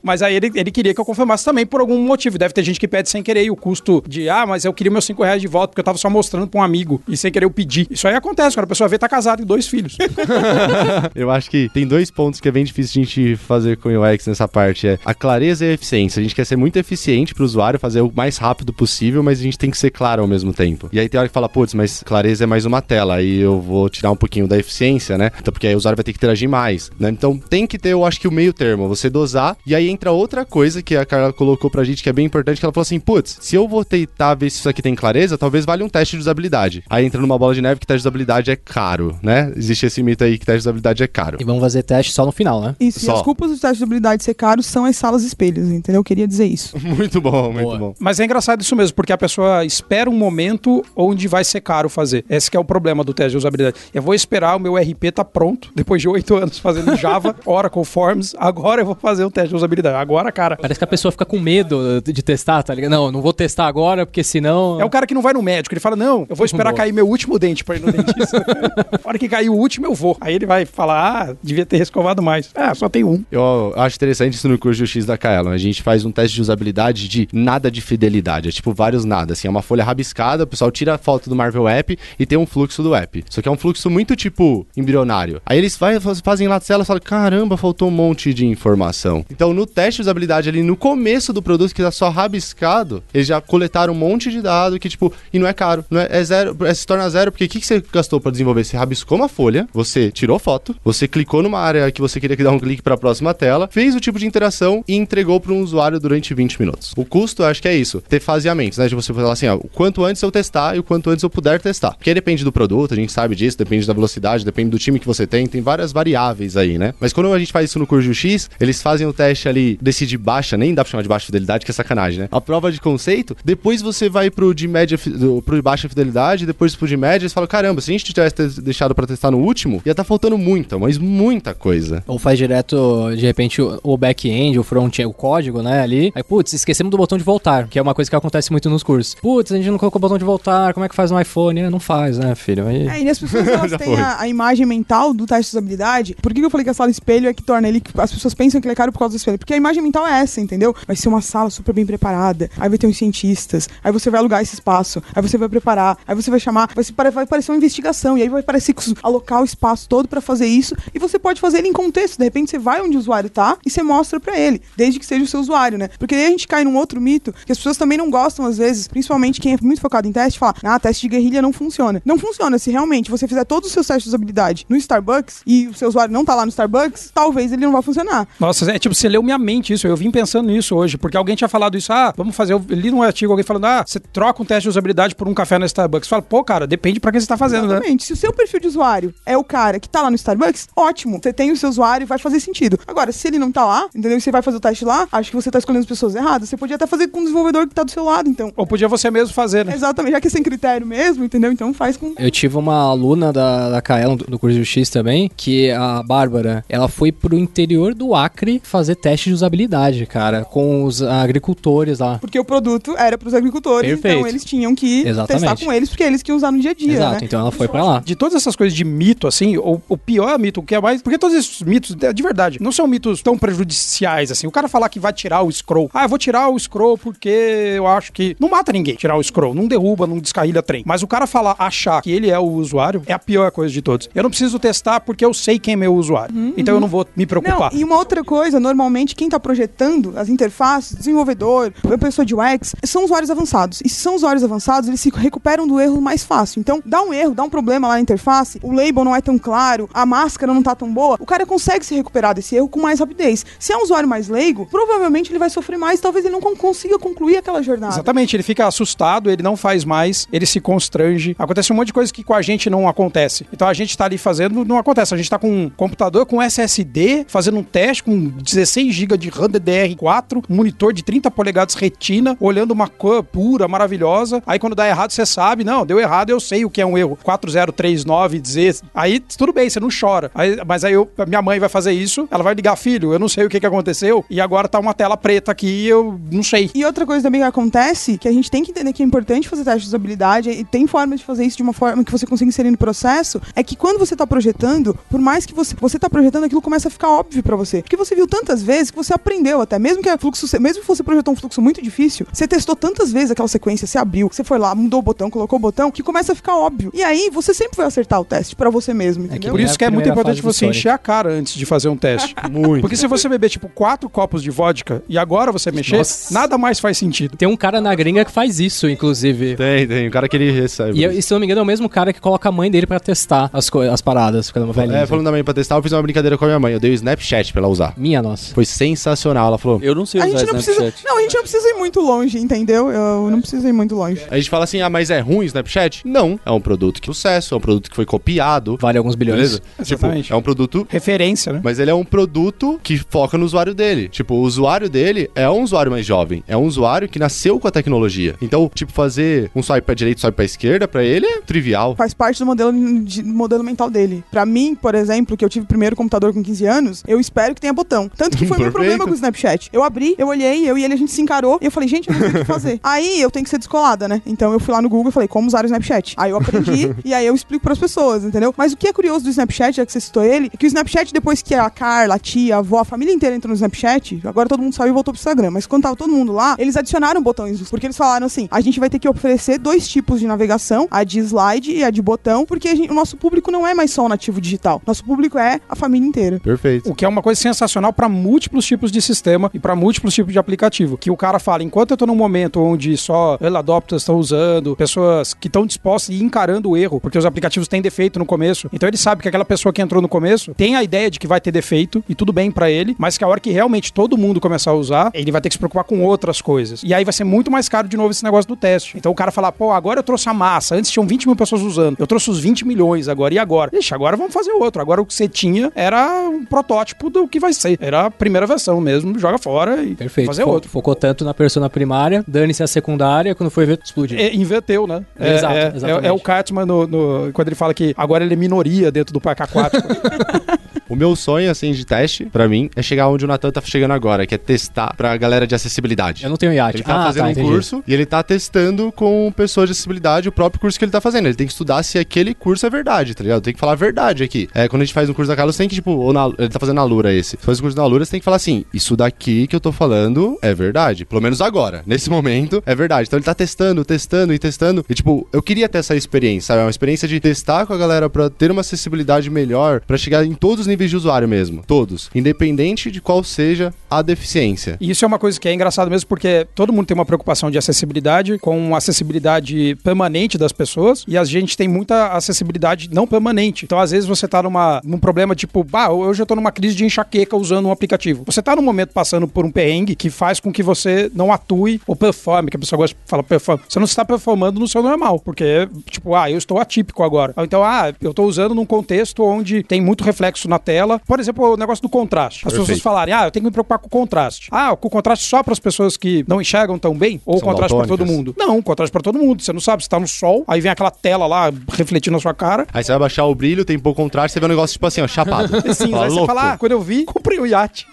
mas aí ele, ele queria que eu confirmasse também por algum motivo. Deve ter gente que pede sem querer e o custo de, ah, mas eu queria meus 5 reais de volta porque eu tava só mostrando pra um amigo e sem querer eu pedir. Isso aí acontece, quando a pessoa vê tá casado e dois filhos. Eu acho que tem dois pontos que é bem difícil a gente fazer com o UX nessa parte. É a clareza e a eficiência. A gente quer ser muito eficiente pro usuário, fazer o mais rápido possível, mas a gente tem que ser claro ao mesmo tempo. E aí tem hora que fala, putz, mas clareza é mais uma tela, aí eu vou tirar um pouquinho da eficiência, né? Então, porque aí o usuário vai ter que interagir mais, né? Então tem que ter, eu acho que o meio termo, você dosar. E aí entra outra coisa que a Carla colocou pra gente que é bem importante, que ela falou assim, putz, se eu vou tentar ver se isso aqui tem clareza, talvez valha um teste de usabilidade. Aí entra numa bola de neve que teste de usabilidade é caro, né? Existe esse mito aí que teste de usabilidade é caro. E vamos fazer teste só no final, né? Isso, e Só. as culpas do teste de habilidade ser caro são as salas espelhos, entendeu? Eu queria dizer isso. Muito bom, muito Boa. bom. Mas é engraçado isso mesmo, porque a pessoa espera um momento onde vai ser caro fazer. Esse que é o problema do teste de usabilidade. Eu vou esperar o meu RP tá pronto, depois de oito anos fazendo Java, Oracle Forms, agora eu vou fazer o teste de usabilidade. Agora, cara. Parece que a pessoa fica com medo de testar, tá ligado? Não, não vou testar agora, porque senão. É o cara que não vai no médico, ele fala: Não, eu vou esperar Boa. cair meu último dente pra ir no dentista. A hora que cair o último, eu vou. Aí ele vai falar: Ah, devia ter escovado mais. Ah, só tem um. Eu acho interessante isso no curso de UX da Kaelon. A gente faz um teste de usabilidade de nada de fidelidade. É tipo vários nada. Assim, é uma folha rabiscada, o pessoal tira a foto do Marvel App e tem um fluxo do app. Só que é um fluxo muito tipo embrionário. Aí eles vai, fazem lá tela e falam: caramba, faltou um monte de informação. Então no teste de usabilidade ali no começo do produto que tá só rabiscado, eles já coletaram um monte de dado que, tipo, e não é caro. Não é, é zero, é, se torna zero, porque o que, que você gastou pra desenvolver? Você rabiscou uma folha, você tirou foto, você clicou numa área que você queria que dar um clique pra próxima tela, fez o tipo de interação e entregou para um usuário durante 20 minutos. O custo, acho que é isso, ter faseamentos, né? De você falar assim, ó, o quanto antes eu testar e o quanto antes eu puder testar. Porque depende do produto, a gente sabe disso, depende da velocidade, depende do time que você tem, tem várias variáveis aí, né? Mas quando a gente faz isso no curso X, eles fazem o teste ali desse de baixa, nem dá pra chamar de baixa fidelidade, que é sacanagem, né? A prova de conceito, depois você vai pro de média, pro de baixa fidelidade, depois pro de média, e você fala, caramba, se a gente tivesse deixado pra testar no último, ia tá faltando muita, mas muita coisa. Ou faz direto, de repente, o back-end, o front-end, o código, né, ali. Aí, putz, esquecemos do botão de voltar, que é uma coisa que acontece muito nos cursos. Putz, a gente não colocou o botão de voltar, como é que faz no iPhone? É, não faz, né, filho? Aí... É, e as pessoas elas Já têm a, a imagem mental do teste de usabilidade. Por que que eu falei que a sala espelho é que torna ele. As pessoas pensam que ele é caro por causa do espelho? Porque a imagem mental é essa, entendeu? Vai ser uma sala super bem preparada. Aí vai ter uns cientistas. Aí você vai alugar esse espaço. Aí você vai preparar. Aí você vai chamar. Vai, se vai parecer uma investigação. E aí vai parecer que alocar o espaço todo pra fazer isso. E você pode fazer ele em contexto. De repente você vai onde o usuário tá e você mostra pra ele. Desde que seja o seu usuário, né? Porque aí a gente cai num outro mito que as pessoas também não gostam, às vezes, principalmente quem é muito focado em teste, fala: ah, teste de guerrilha não funciona. Não funciona. Se realmente você fizer todos os seus testes de usabilidade no Starbucks e o seu usuário não tá lá no Starbucks, talvez ele não vá funcionar. Nossa, é tipo, você leu minha mente isso. Eu vim pensando nisso hoje, porque alguém tinha falado isso. Ah, vamos fazer. Eu li num artigo alguém falando, ah, você troca um teste de usabilidade por um café na Starbucks. Você fala, pô, cara, depende pra quem você tá fazendo, né? Exatamente. Se o seu perfil de usuário é o cara que tá lá no Starbucks, ótimo. Você tem o seu usuário e vai fazer sentido. Agora, se ele não tá lá, entendeu? E você vai fazer o teste lá, acho que você tá escolhendo as pessoas erradas. Você podia até fazer com o desenvolvedor que tá do seu lado, então. Ou podia você mesmo fazer, né? Exatamente, já que é sem critério mesmo, entendeu? Então faz com. Eu tive uma aluna da, da Kaelon, do, do curso de X também, que a Bárbara, ela foi pro interior do Acre fazer teste de usabilidade, cara, com os agricultores lá. Porque o produto era pros agricultores, Perfeito. então eles tinham que Exatamente. testar com eles, porque eles que iam usar no dia a dia. Exato, né? então ela foi pra lá. De todas essas coisas de mito, assim, o, o pior mito, o que é mais. Porque todos esses mitos, de de verdade, não são mitos tão prejudiciais, assim. O cara falar que vai tirar o scroll. Ah, eu vou tirar o scroll porque eu acho que. Não mata ninguém tirar o scroll. Não derruba, não descarrilha trem. Mas o cara falar, achar que ele é o usuário, é a pior coisa de todos. Eu não preciso testar porque eu sei quem é meu usuário. Então eu não vou me Não, preocupar. e uma outra coisa, normalmente quem tá projetando as interfaces, desenvolvedor, a pessoa de UX, são usuários avançados. E se são usuários avançados, eles se recuperam do erro mais fácil. Então, dá um erro, dá um problema lá na interface, o label não é tão claro, a máscara não tá tão boa, o cara consegue se recuperar desse erro com mais rapidez. Se é um usuário mais leigo, provavelmente ele vai sofrer mais, talvez ele não consiga concluir aquela jornada. Exatamente, ele fica assustado, ele não faz mais, ele se constrange. Acontece um monte de coisa que com a gente não acontece. Então a gente tá ali fazendo, não acontece. A gente tá com um computador com SSD, fazendo um teste com 16 GB de RAM DDR4, um monitor de 30 polegadas retina, olhando uma cor pura, maravilhosa. Aí quando dá errado, você sabe, não, deu errado, eu sei o que é um erro. 4039 dizer. Aí tudo bem, você não chora. Aí, mas aí eu, minha mãe vai fazer isso, ela vai ligar, filho, eu não sei o que, que aconteceu, e agora tá uma tela preta aqui eu não sei. E outra coisa também que acontece, que a gente tem que entender que é importante fazer teste de usabilidade, e tem formas de fazer isso de uma forma que você consiga inserir no processo, é que quando você tá projetando, por mais que você, você tá projetando, aquilo começa a ficar óbvio para você. Porque você viu tantas vezes que você aprendeu até, mesmo que é fluxo, mesmo que um fluxo muito difícil, você testou tantas vezes aquela sequência, você abriu, você foi lá, mudou o botão, colocou o botão, que começa a ficar óbvio. E aí você sempre vai acertar o teste para você mesmo, entendeu? Por É isso a que é muito importante você Sonic. encher a cara antes de fazer um teste. Muito. Porque se você beber, tipo, quatro copos de vodka e agora você mexer, Nossa. nada mais faz sentido. Tem um cara na gringa que faz isso, inclusive. Tem, tem. O cara que ele recebe. E, e se eu não me engano, é o mesmo cara que coloca a mãe dele pra testar as, as paradas, ficando velhinha. É, falando da mãe pra testar, eu fiz uma brincadeira com a minha mãe. Eu dei o Snapchat pra ela usar. Minha nossa. Foi sensacional. Ela falou. Eu não sei A usar gente não precisa. Não, a gente não precisa ir muito longe, entendeu? Eu não preciso ir muito longe. A gente fala assim, ah, mas é ruim o Snapchat? Não. É um produto que sucesso, é um produto que foi copiado. Vale alguns bilhões. Beleza? Exatamente. Tipo, é um produto Referência, né? Mas ele é um produto que foca no usuário dele. Tipo, o usuário dele é um usuário mais jovem. É um usuário que nasceu com a tecnologia. Então, tipo, fazer um swipe pra direita swipe pra esquerda, pra ele é trivial. Faz parte do modelo, de- modelo mental dele. Pra mim, por exemplo, que eu tive o primeiro computador com 15 anos, eu espero que tenha botão. Tanto que foi meu problema com o Snapchat. Eu abri, eu olhei, eu e ele a gente se encarou e eu falei, gente, eu não sei o que fazer. Aí eu tenho que ser descolada, né? Então eu fui lá no Google e falei, como usar o Snapchat? Aí eu aprendi e aí eu explico pras pessoas, entendeu? Mas o que é curioso do Snapchat, já que você citou ele, é que o Snapchat, depois que a Carla, a tia, a avó, a família inteira entrou no Snapchat, agora todo mundo saiu e voltou pro Instagram. Mas quando tava todo mundo lá, eles adicionaram botões, porque eles falaram assim: a gente vai ter que oferecer dois tipos de navegação, a de slide e a de botão, porque a gente- o nosso público não é mais só o nativo digital. Nosso público é a família inteira. Perfeito. O que é uma coisa sensacional para múltiplos tipos de sistema e para múltiplos tipos de aplicativo. Que o cara fala, enquanto eu tô num momento onde só early adopters estão usando, pessoas que estão dispostas e encarando o erro, porque os aplicativos têm defeito no começo, então ele sabe que aquela pessoa que entrou no começo tem a ideia de que vai ter defeito e tudo bem para ele, mas que a hora que realmente todo mundo começar a usar, ele vai ter que se preocupar com outras coisas. E aí vai ser muito mais caro de novo esse negócio do teste. Então o cara fala, pô, agora eu trouxe a massa, antes tinham 20 mil pessoas usando, eu trouxe os 20 milhões agora, e agora? Ixi, agora vamos fazer outro. Agora o que você tinha era um protótipo do que vai ser. Era a primeira versão mesmo, joga fora e Perfeito. fazer outro. Focou tanto na persona primária, dane-se a secundária, quando foi ver, explodiu. É, inverteu, né? É, Exato, é, é, é o Cartman no, no- quando ele fala que agora ele é minoria dentro do parque aquático. O meu sonho, assim, de teste, pra mim, é chegar onde o Natan tá chegando agora, que é testar pra galera de acessibilidade. Eu não tenho iate. Ele tá ah, fazendo tá, um entendi. curso e ele tá testando com pessoas de acessibilidade o próprio curso que ele tá fazendo. Ele tem que estudar se aquele curso é verdade, tá ligado? Tem que falar a verdade aqui. É, quando a gente faz um curso da Carlos, tem que, tipo, ou na, ele tá fazendo na Lura esse. Se faz um curso na Lura, você tem que falar assim: isso daqui que eu tô falando é verdade. Pelo menos agora. Nesse momento, é verdade. Então ele tá testando, testando e testando. E, tipo, eu queria ter essa experiência, sabe? É Uma experiência de testar com a galera pra ter uma acessibilidade melhor, pra chegar em todos os níveis de usuário mesmo. Todos. Independente de qual seja a deficiência. E isso é uma coisa que é engraçado mesmo, porque todo mundo tem uma preocupação de acessibilidade, com acessibilidade permanente das pessoas, e a gente tem muita acessibilidade não permanente. Então, às vezes, você tá numa, num problema tipo, bah, hoje eu tô numa crise de enxaqueca usando um aplicativo. Você tá num momento passando por um perrengue que faz com que você não atue ou performe, que a pessoa gosta de falar perform. Você não está performando no seu normal, porque, tipo, ah, eu estou atípico agora. Ou Então, ah, eu tô usando num contexto onde tem muito reflexo na tela. Por exemplo, o negócio do contraste. As pessoas Perfeito. falarem, ah, eu tenho que me preocupar com o contraste. Ah, com o contraste só para as pessoas que não enxergam tão bem? Ou o São contraste para todo mundo? Não, contraste para todo mundo. Você não sabe, você tá no sol, aí vem aquela tela lá refletindo na sua cara. Aí você vai baixar o brilho, tem pouco contraste, você vê um negócio tipo assim, ó, chapado. Sim, Fala, aí você fala, ah, quando eu vi, comprei o iate.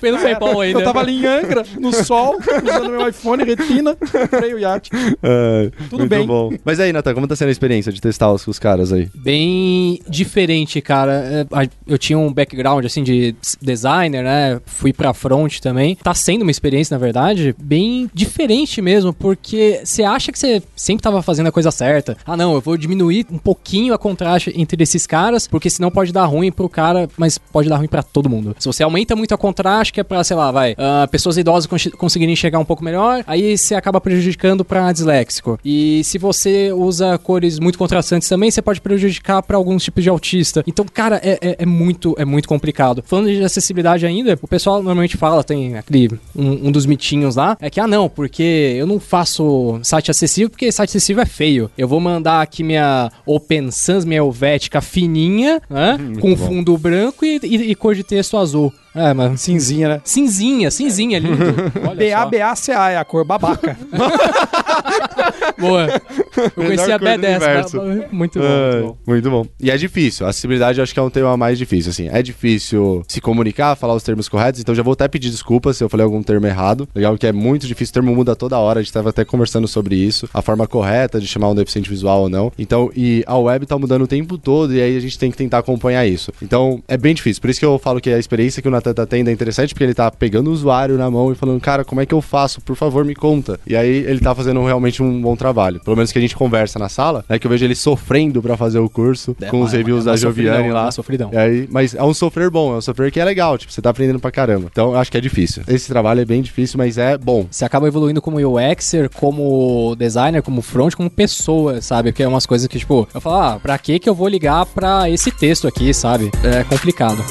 Pelo PayPal ainda. Eu tava em Angra, no sol, usando meu iPhone retina, comprei o iate. É, Tudo bem. bom. Mas aí, Natan, como tá sendo a experiência de testar os, os caras aí? Bem diferente, cara. é, eu tinha um background, assim, de designer, né? Fui pra front também. Tá sendo uma experiência, na verdade, bem diferente mesmo, porque você acha que você sempre tava fazendo a coisa certa. Ah, não, eu vou diminuir um pouquinho a contraste entre esses caras, porque senão pode dar ruim pro cara, mas pode dar ruim para todo mundo. Se você aumenta muito a contraste, que é pra, sei lá, vai, uh, pessoas idosas cons conseguirem enxergar um pouco melhor, aí você acaba prejudicando pra disléxico. E se você usa cores muito contrastantes também, você pode prejudicar para alguns tipos de autista. Então, cara, é, é, é, muito, é muito complicado. Falando de acessibilidade ainda, o pessoal normalmente fala, tem aquele, um, um dos mitinhos lá, é que, ah, não, porque eu não faço site acessível, porque site acessível é feio. Eu vou mandar aqui minha Open Sans, minha Helvética fininha, né, com fundo branco e, e, e cor de texto azul. É, mas cinzinha, né? Cinzinha, cinzinha, lindo. B-A-B-A-C-A é a cor babaca. Boa. Eu conheci a B10. Muito bom, é, muito bom. Muito bom. E é difícil. A acessibilidade eu acho que é um tema mais difícil, assim. É difícil se comunicar, falar os termos corretos, então já vou até pedir desculpas se eu falei algum termo errado. Legal que é muito difícil, o termo muda toda hora, a gente tava até conversando sobre isso, a forma correta de chamar um deficiente visual ou não. Então, e a web tá mudando o tempo todo e aí a gente tem que tentar acompanhar isso. Então, é bem difícil. Por isso que eu falo que a experiência que o Natan tá tendo é interessante, porque ele tá pegando o usuário na mão e falando, cara, como é que eu faço? Por favor, me conta. E aí ele tá fazendo realmente um bom trabalho. Pelo menos que a gente conversa na sala, é né, que eu vejo ele sofrendo para fazer o curso, é, com os reviews é da Joviane lá. Sofridão. E aí, mas é um sofrer bom, é um sofrer que é legal, tipo, você tá aprendendo pra caramba. Então, eu acho que é difícil. Esse trabalho é bem difícil, mas é bom. Você acaba evoluindo como UXer, como designer, como front, como pessoa, sabe? Porque é umas coisas que, tipo, eu falo, ah, pra que que eu vou ligar pra esse texto aqui, sabe? É complicado.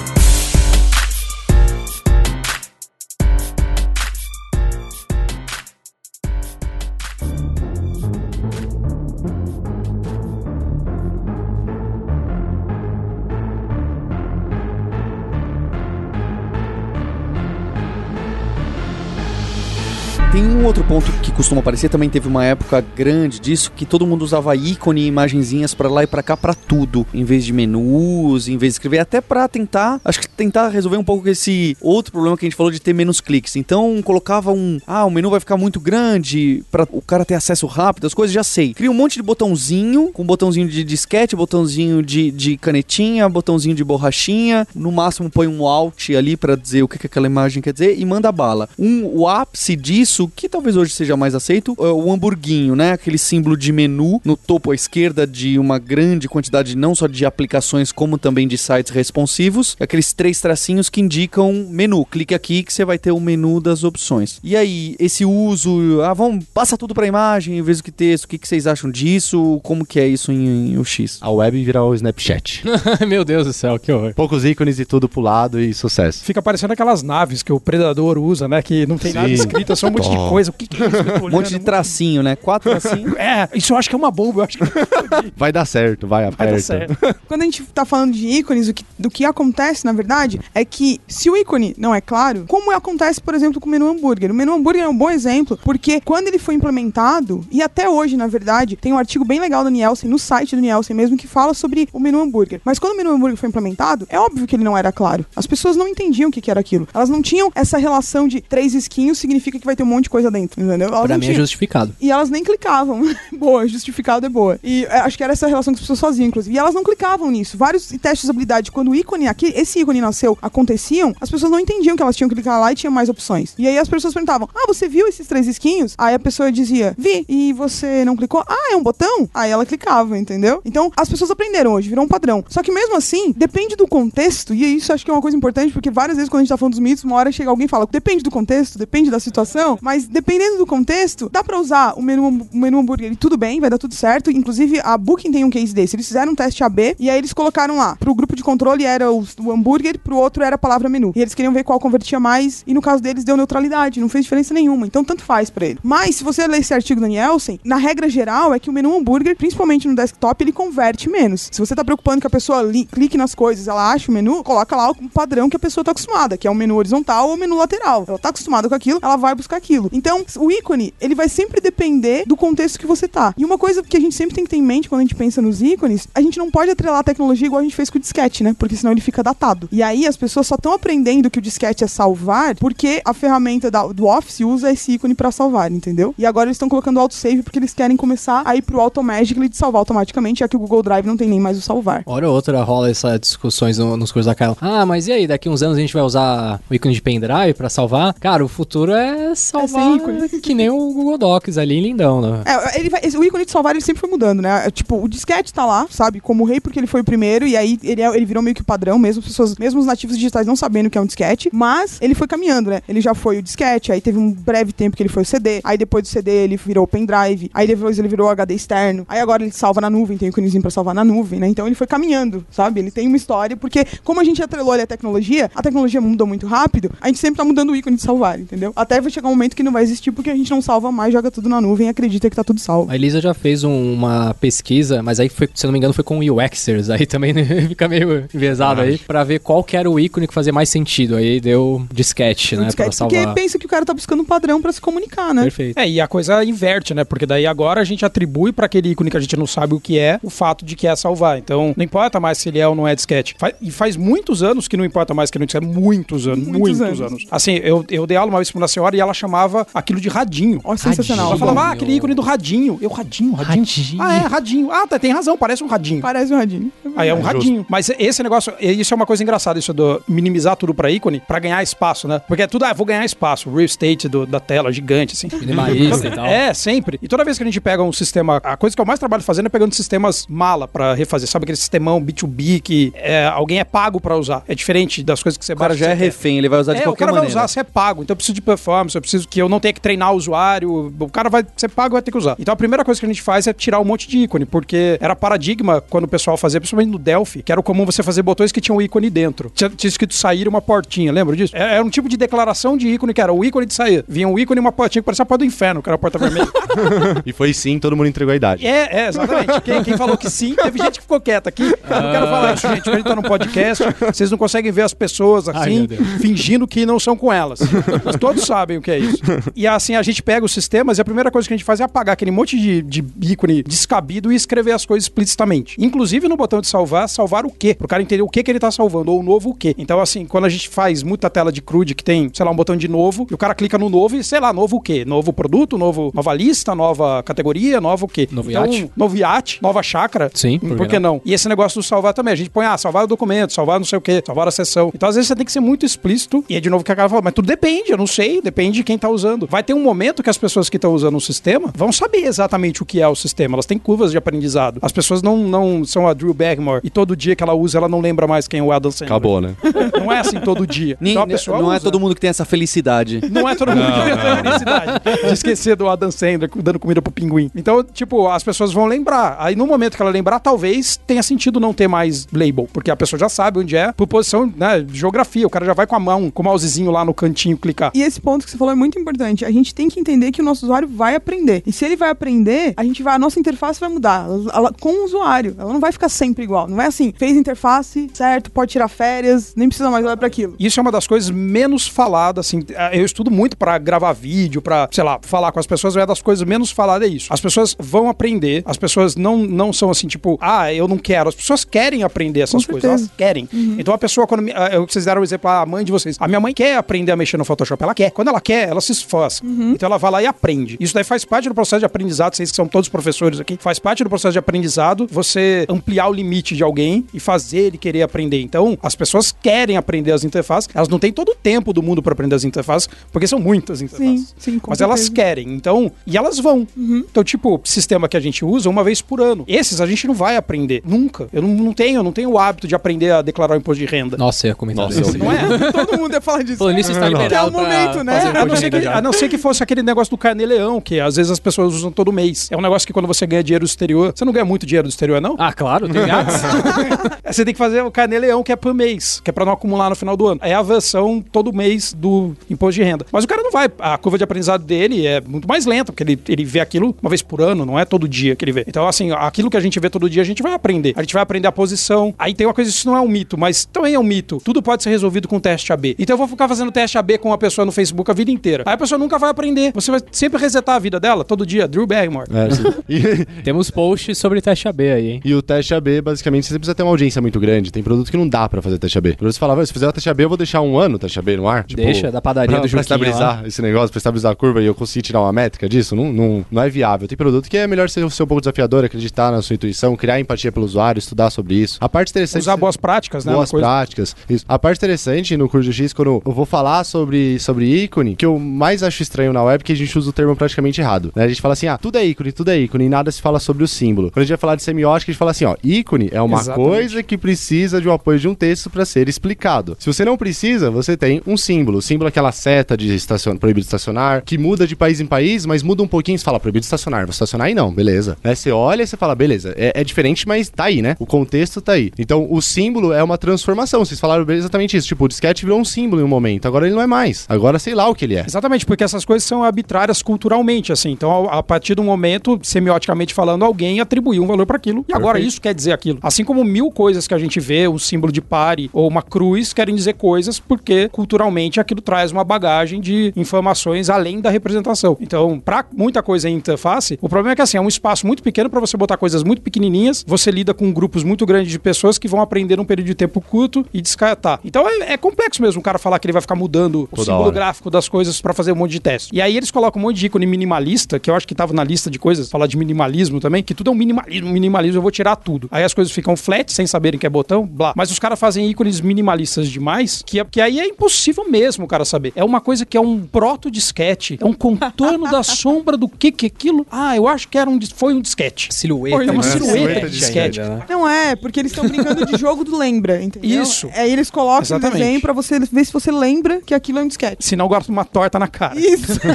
Tem um outro ponto que costuma aparecer, também teve uma época grande disso, que todo mundo usava ícone e imagenzinhas para lá e para cá para tudo, em vez de menus, em vez de escrever, até para tentar, acho que tentar resolver um pouco esse outro problema que a gente falou de ter menos cliques. Então, colocava um, ah, o menu vai ficar muito grande para o cara ter acesso rápido, as coisas já sei. Cria um monte de botãozinho, com botãozinho de disquete, botãozinho de, de canetinha, botãozinho de borrachinha, no máximo põe um alt ali para dizer o que, que aquela imagem quer dizer e manda bala. Um, o ápice disso isso que talvez hoje seja mais aceito, é o hamburguinho, né? Aquele símbolo de menu no topo à esquerda de uma grande quantidade não só de aplicações como também de sites responsivos, aqueles três tracinhos que indicam menu. Clique aqui que você vai ter o menu das opções. E aí, esse uso, ah, vamos, passa tudo para imagem em vez do que texto. O que, que vocês acham disso? Como que é isso em, em UX? A web virar o Snapchat. Meu Deus do céu, que horror. Poucos ícones e tudo pro lado e sucesso. Fica parecendo aquelas naves que o predador usa, né? Que não tem Sim. nada escrito, é só um monte de coisa. O que, que é isso? Um monte de tracinho, né? Quatro tracinhos. é, isso eu acho que é uma bomba. Eu acho que... vai dar certo, vai, aperta. Vai dar certo. Quando a gente tá falando de ícones, o que, do que acontece, na verdade, é que se o ícone não é claro, como acontece, por exemplo, com o menu hambúrguer. O menu hambúrguer é um bom exemplo, porque quando ele foi implementado, e até hoje, na verdade, tem um artigo bem legal do Nielsen, no site do Nielsen mesmo, que fala sobre o menu hambúrguer. Mas quando o menu hambúrguer foi implementado, é óbvio que ele não era claro. As pessoas não entendiam o que, que era aquilo. Elas não tinham essa relação de três esquinhos significa que vai ter um monte de coisa dentro, entendeu? Elas pra mim tinham. é justificado. E elas nem clicavam. boa, justificado é boa. E é, acho que era essa relação que as pessoas faziam, inclusive. E elas não clicavam nisso. Vários testes de habilidade, quando o ícone aqui, esse ícone nasceu, aconteciam, as pessoas não entendiam que elas tinham que clicar lá e tinha mais opções. E aí as pessoas perguntavam: Ah, você viu esses três esquinhos? Aí a pessoa dizia: Vi. E você não clicou? Ah, é um botão? Aí ela clicava, entendeu? Então as pessoas aprenderam hoje, virou um padrão. Só que mesmo assim, depende do contexto, e isso acho que é uma coisa importante, porque várias vezes quando a gente tá falando dos mitos, uma hora chega alguém e fala: Depende do contexto, depende da situação, mas dependendo do contexto, dá pra usar o menu, o menu hambúrguer e tudo bem, vai dar tudo certo. Inclusive, a Booking tem um case desse. Eles fizeram um teste AB e aí eles colocaram lá. Pro grupo de controle era o, o hambúrguer, pro outro era a palavra menu. E eles queriam ver qual convertia mais, e no caso deles deu neutralidade, não fez diferença nenhuma. Então, tanto faz pra ele. Mas, se você ler esse artigo do Nielsen, na regra geral é que o menu hambúrguer, principalmente no desktop, ele converte menos. Se você tá preocupando que a pessoa clique nas coisas, ela acha o menu, coloca lá o padrão que a pessoa tá acostumada, que é o menu horizontal ou o menu lateral. Ela tá acostumada com aquilo, ela vai buscar aquilo. Aquilo. Então, o ícone, ele vai sempre depender do contexto que você tá. E uma coisa que a gente sempre tem que ter em mente quando a gente pensa nos ícones, a gente não pode atrelar a tecnologia igual a gente fez com o disquete, né? Porque senão ele fica datado. E aí as pessoas só estão aprendendo que o disquete é salvar porque a ferramenta da, do Office usa esse ícone para salvar, entendeu? E agora eles estão colocando autosave porque eles querem começar a ir pro Automagically de salvar automaticamente, já que o Google Drive não tem nem mais o salvar. Ou outra rola essas discussões no, nos cursos da Kyla. Ah, mas e aí, daqui uns anos a gente vai usar o ícone de pendrive para salvar? Cara, o futuro é salvar é que nem o Google Docs ali, lindão, né? É, ele vai, o ícone de salvar ele sempre foi mudando, né? É, tipo, o disquete tá lá, sabe, como rei porque ele foi o primeiro e aí ele, é, ele virou meio que o padrão, mesmo pessoas, mesmo os nativos digitais não sabendo que é um disquete, mas ele foi caminhando, né? Ele já foi o disquete, aí teve um breve tempo que ele foi o CD, aí depois do CD ele virou o pendrive, aí depois ele virou o HD externo, aí agora ele salva na nuvem, tem o íconezinho pra salvar na nuvem, né? Então ele foi caminhando, sabe? Ele tem uma história, porque como a gente atrelou ali a tecnologia, a tecnologia mudou muito rápido, a gente sempre tá mudando o ícone de salvar, entendeu? Até vai chegar um momento que não vai existir porque a gente não salva mais, joga tudo na nuvem e acredita que tá tudo salvo. A Elisa já fez um, uma pesquisa, mas aí foi, se eu não me engano, foi com UXers, aí também fica meio enviesado aí, pra ver qual que era o ícone que fazia mais sentido. Aí deu disquete, né? Disquete, pra salvar. Porque pensa que o cara tá buscando um padrão pra se comunicar, né? Perfeito. É, e a coisa inverte, né? Porque daí agora a gente atribui para aquele ícone que a gente não sabe o que é, o fato de que é salvar. Então, não importa mais se ele é ou não é disquete. E faz muitos anos que não importa mais que ele não é muitos anos, muitos, muitos anos. anos. Assim, eu, eu dei aula uma vez pra uma senhora e ela chamava aquilo de radinho. Ó, sensacional. Ela falava, ah, aquele ícone do radinho. Eu, radinho, radinho. radinho. Ah, é, radinho. Ah, tá, tem razão, parece um radinho. Parece um radinho. Aí é um é radinho. Mas esse negócio, isso é uma coisa engraçada, isso do minimizar tudo pra ícone, pra ganhar espaço, né? Porque é tudo, ah, vou ganhar espaço. Real estate do, da tela, gigante, assim. Minimalista e tal. É, sempre. E toda vez que a gente pega um sistema, a coisa que eu mais trabalho fazendo é pegando sistemas mala pra refazer. Sabe aquele sistemão B2B que é, alguém é pago pra usar? É diferente das coisas que você O cara já é refém, ele vai usar de é, qualquer o cara maneira. vai usar, você é pago. Então eu preciso de performance, eu preciso que eu não tenha que treinar o usuário. O cara vai ser pago, vai ter que usar. Então a primeira coisa que a gente faz é tirar um monte de ícone, porque era paradigma quando o pessoal fazia, principalmente no Delphi, que era comum você fazer botões que tinham um ícone dentro. Tinha, tinha escrito sair uma portinha, lembra disso? Era, era um tipo de declaração de ícone que era o ícone de sair. Vinha um ícone e uma portinha que parecia a porta do inferno, que era a porta vermelha. e foi sim, todo mundo entregou a idade. É, é, exatamente. Quem, quem falou que sim, teve gente que ficou quieta aqui. Eu não quero falar isso, gente. A gente tá num podcast, vocês não conseguem ver as pessoas assim, Ai, fingindo que não são com elas. Mas todos sabem o que é isso. E assim, a gente pega os sistemas e a primeira coisa que a gente faz é apagar aquele monte de, de ícone descabido e escrever as coisas explicitamente. Inclusive no botão de salvar, salvar o quê? Pro cara entender o que que ele tá salvando, ou o novo o quê. Então, assim, quando a gente faz muita tela de CRUD que tem, sei lá, um botão de novo, e o cara clica no novo e, sei lá, novo o quê? Novo produto, novo, nova lista, nova categoria, novo o quê? Novo então, iate. Novo iate, nova chácara. Sim, por, por que não? E esse negócio do salvar também. A gente põe, ah, salvar o documento, salvar não sei o quê, salvar a sessão. Então, às vezes, você tem que ser muito explícito. E é de novo que a cara fala, mas tudo depende, eu não sei, depende de quem tá usando. Vai ter um momento que as pessoas que estão usando o sistema vão saber exatamente o que é o sistema. Elas têm curvas de aprendizado. As pessoas não, não são a Drew Barrymore e todo dia que ela usa, ela não lembra mais quem é o Adam Sandler. Acabou, né? Não é assim todo dia. Nem- Então a pessoa não é usa. todo mundo que tem essa felicidade. Não é todo mundo que tem essa felicidade de esquecer do Adam Sandler dando comida pro pinguim. Então, tipo, as pessoas vão lembrar. Aí no momento que ela lembrar, talvez tenha sentido não ter mais label, porque a pessoa já sabe onde é, por posição, né, geografia. O cara já vai com a mão, com o mousezinho lá no cantinho clicar. E esse ponto que você falou é muito importante. A gente tem que entender que o nosso usuário vai aprender. E se ele vai aprender, a gente vai, a nossa interface vai mudar ela- ela- com o usuário. Ela não vai ficar sempre igual. Não é assim, fez interface, certo, pode tirar férias, nem precisa mais olhar pra aquilo. Isso é uma das coisas menos faladas, assim. Eu estudo muito pra gravar vídeo, pra, sei lá, falar com as pessoas, é das coisas menos faladas é isso. As pessoas vão aprender, as pessoas não, não são assim, tipo, ah, eu não quero. As pessoas querem aprender essas coisas, elas querem. Então a pessoa, quando. me- ah, Vocês deram o exemplo, a mãe de vocês. A minha mãe quer aprender a mexer no Photoshop, ela quer. Quando ela quer, ela se esforça. Então ela vai lá e aprende. Isso daí faz parte do processo de aprendizado, vocês que são todos professores aqui, faz parte do processo de aprendizado você ampliar o limite de alguém e fazer ele querer aprender. Então, as pessoas querem aprender as interfaces, elas não têm todo o tempo do mundo para aprender as interfaces, porque são muitas interfaces. Sim, sim, com Mas elas certeza. Uhum. querem, então, e elas vão. Então, tipo, sistema que a gente usa uma vez por ano. Esses a gente não vai aprender, nunca. Eu não, não tenho, eu não tenho o hábito de aprender a declarar o imposto de renda. Nossa, eu ia comentar Nossa, eu- Não é? Todo mundo ia falar disso. Falando nisso, está Que é o liberado pra momento, né? fazer A não, ser que, já. a não ser que fosse aquele negócio do carnê-leão, que às vezes as pessoas usam todo mês. É um negócio que quando você ganha dinheiro do exterior, você não ganha muito dinheiro do exterior, não? Ah, claro, tem grátis. Você tem que fazer o carnê-leão, que é por mês, que é pra não acumular no final do ano. É a versão todo mês do imposto de renda. Mas o cara não vai. A curva de aprendizado dele é muito mais lenta, porque ele, ele vê aquilo uma vez por ano, não é todo dia que ele vê. Então, assim, aquilo que a gente vê todo dia, a gente vai aprender. A gente vai aprender a posição. Aí tem uma coisa, isso não é um mito, mas também é um mito. Tudo pode ser resolvido com teste AB. Então eu vou ficar fazendo teste AB com uma pessoa no Facebook a vida inteira. Aí a pessoa nunca vai aprender. Você vai sempre resetar a vida dela todo dia. Drew Barrymore. É, sim. E, Temos posts sobre teste AB aí, hein? e o teste AB, basicamente, você precisa ter uma audiência muito grande. Tem produto que não dá pra fazer teste AB. Por isso você falava, se fizer o teste AB, eu vou deixar um ano o teste AB no ar. Tipo, Deixa, da padaria pra, do pra Juquinha lá. estabilizar esse negócio, pra estabilizar a curva e eu conseguir tirar uma métrica disso, não, não, não é viável. Tem produto que é melhor ser, ser um pouco desafiador, acreditar na sua intuição, criar empatia pelo usuário, estudar sobre isso. A parte interessante... Usar boas práticas, né? Boas práticas. Isso. A parte interessante no curso de X, quando eu vou falar sobre, sobre ícone, que eu mais acho estranho na web é que a gente usa o termo praticamente errado. né? A gente fala assim, ah, tudo é ícone, tudo é ícone, e nada se fala sobre o símbolo. Quando a gente vai falar de semiótica, a gente fala assim, ó, ícone é uma Exatamente. coisa que precisa de um apoio de um texto para ser explicado. Se você não precisa, você tem um símbolo. O símbolo é aquela seta de estacion... proibido estacionar, que muda de país em país, mas muda um pouquinho, você fala proibido estacionar, vou estacionar aí não, beleza. Né? Você olha e você fala, beleza, é, é diferente, mas tá aí, né? O contexto tá aí. Então, o símbolo é uma transformação. Vocês falaram exatamente isso. Tipo, o disquete virou um símbolo em um momento. Agora ele não é mais. Agora sei lá o que ele é. Exatamente, porque essas coisas são arbitrárias culturalmente, assim. Então, a a partir do momento, semioticamente falando, alguém atribuiu um valor para aquilo. E agora Perfeito. isso quer dizer aquilo. Assim como mil coisas que a gente vê, um símbolo de pare ou uma cruz, querem dizer coisas porque culturalmente aquilo traz uma bagagem de informações além da representação. Então, para muita coisa em interface, o problema é que assim, é um espaço muito pequeno para você botar coisas muito pequenininhas, você lida com grupos muito grandes de pessoas que vão aprender num período de tempo curto e descartar. Então é, é complexo mesmo o cara falar que ele vai ficar mudando o Toda símbolo hora. gráfico das coisas pra fazer um monte de teste. E aí eles colocam um monte de ícone minimalista, que eu acho que tava na lista de coisas, falar de minimalismo também, que tudo é um minimalismo, minimalismo, eu vou tirar tudo. Aí as coisas ficam flat, sem saberem que é botão, blá. Mas os caras fazem ícones minimalistas demais, que, é- que aí é impossível mesmo o cara saber. É uma coisa que é um proto-disquete, é um contorno da sombra do que que é aquilo. Ah, eu acho que era um, foi um disquete. Silhueta. É uma né? silhueta de de disquete. né? Não é, porque eles estão brincando de jogo do lembra, entendeu? Isso. Aí eles colocam Exatamente. o desenho pra você ver se você lembra que aquilo é um disquete. Senão eu gosto uma torta na cara. Isso.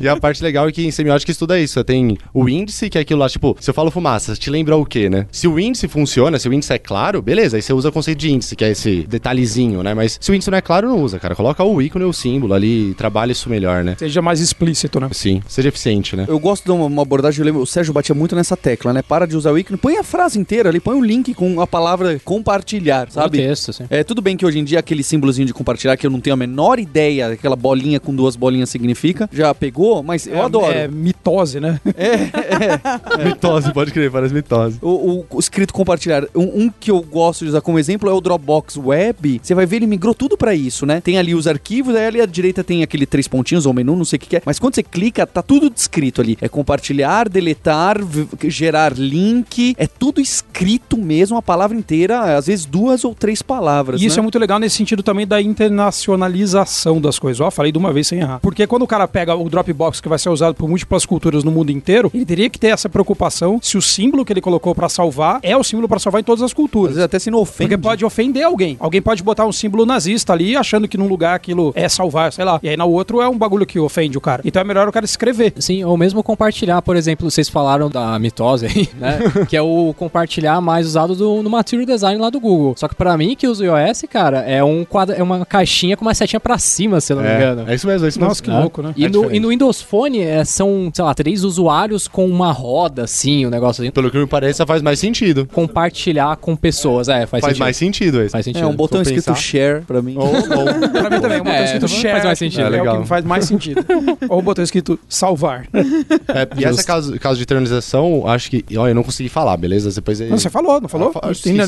E a parte legal é que em semiótica estuda isso. Você tem o índice, que é aquilo lá, tipo, se eu falo fumaça, te lembra o quê, né? Se o índice funciona, se o índice é claro, beleza, aí você usa o conceito de índice, que é esse detalhezinho, né? Mas se o índice não é claro, não usa, cara. Coloca o ícone ou o símbolo ali, trabalha isso melhor, né? Seja mais explícito, né? Sim, seja eficiente, né? Eu gosto de uma, uma abordagem, eu lembro, o Sérgio batia muito nessa tecla, né? Para de usar o ícone, põe a frase inteira ali, põe o link com a palavra compartilhar, Sabe? texto, assim. É, tudo bem que hoje em dia aquele símbolozinho de compartilhar que eu não tenho a menor ideia, aquela bolinha com duas bolinhas significa, já pegou, mas eu É- adoro. É mitose, né? Mitose, pode crer, parece mitose. O, o- o escrito compartilhar. Um, um que eu gosto de usar como exemplo é o Dropbox Web. Você vai ver, ele migrou tudo pra isso, né? Tem ali os arquivos, aí ali à direita tem aquele três pontinhos ou menu, não sei o que, que é. Mas quando você clica, tá tudo descrito ali. É compartilhar, deletar, gerar link. É tudo escrito mesmo, a palavra inteira, às vezes duas ou três palavras. E isso né? é muito legal nesse sentido também da internacionalização das coisas. Ó, falei de uma vez sem errar. Porque quando o cara pega o Dropbox que vai ser usado por múltiplas culturas no mundo inteiro, ele teria que ter essa preocupação se o símbolo que ele colocou pra salvar é o símbolo pra salvar em todas as Às culturas. vezes até se não ofende. Porque pode ofender alguém. Alguém pode botar um símbolo nazista ali, achando que num lugar aquilo é salvar, sei lá. E aí no outro é um bagulho que ofende o cara. Então é melhor o cara escrever. Sim, ou mesmo compartilhar, por exemplo, vocês falaram da mitose aí, né? que é o compartilhar mais usado do, no Material Design lá do Google. Só que pra mim, que uso o iOS, cara, é, um quadra, é uma caixinha com uma setinha pra cima, se eu não me engano. É, é isso mesmo, é isso Nossa, que mesmo. louco, né? E, É no, e no Windows Phone é, são, sei lá, três usuários com uma roda, assim, um negócio assim. Pelo que me parece, faz mais sentido. Compartilhar com pessoas. É, faz, Faz, sentido. mais sentido esse. Faz sentido. É um botão escrito pensar. share pra mim. Ou, ou, Pra mim também, o botão É, escrito faz share mais sentido. É, É o que legal. faz mais sentido. Ou o botão escrito salvar. É, e essa caso, caso de eternização, acho que. Ó, eu não consegui falar, beleza? Depois aí- Não, você falou, não falou? Ah, Não sim, né,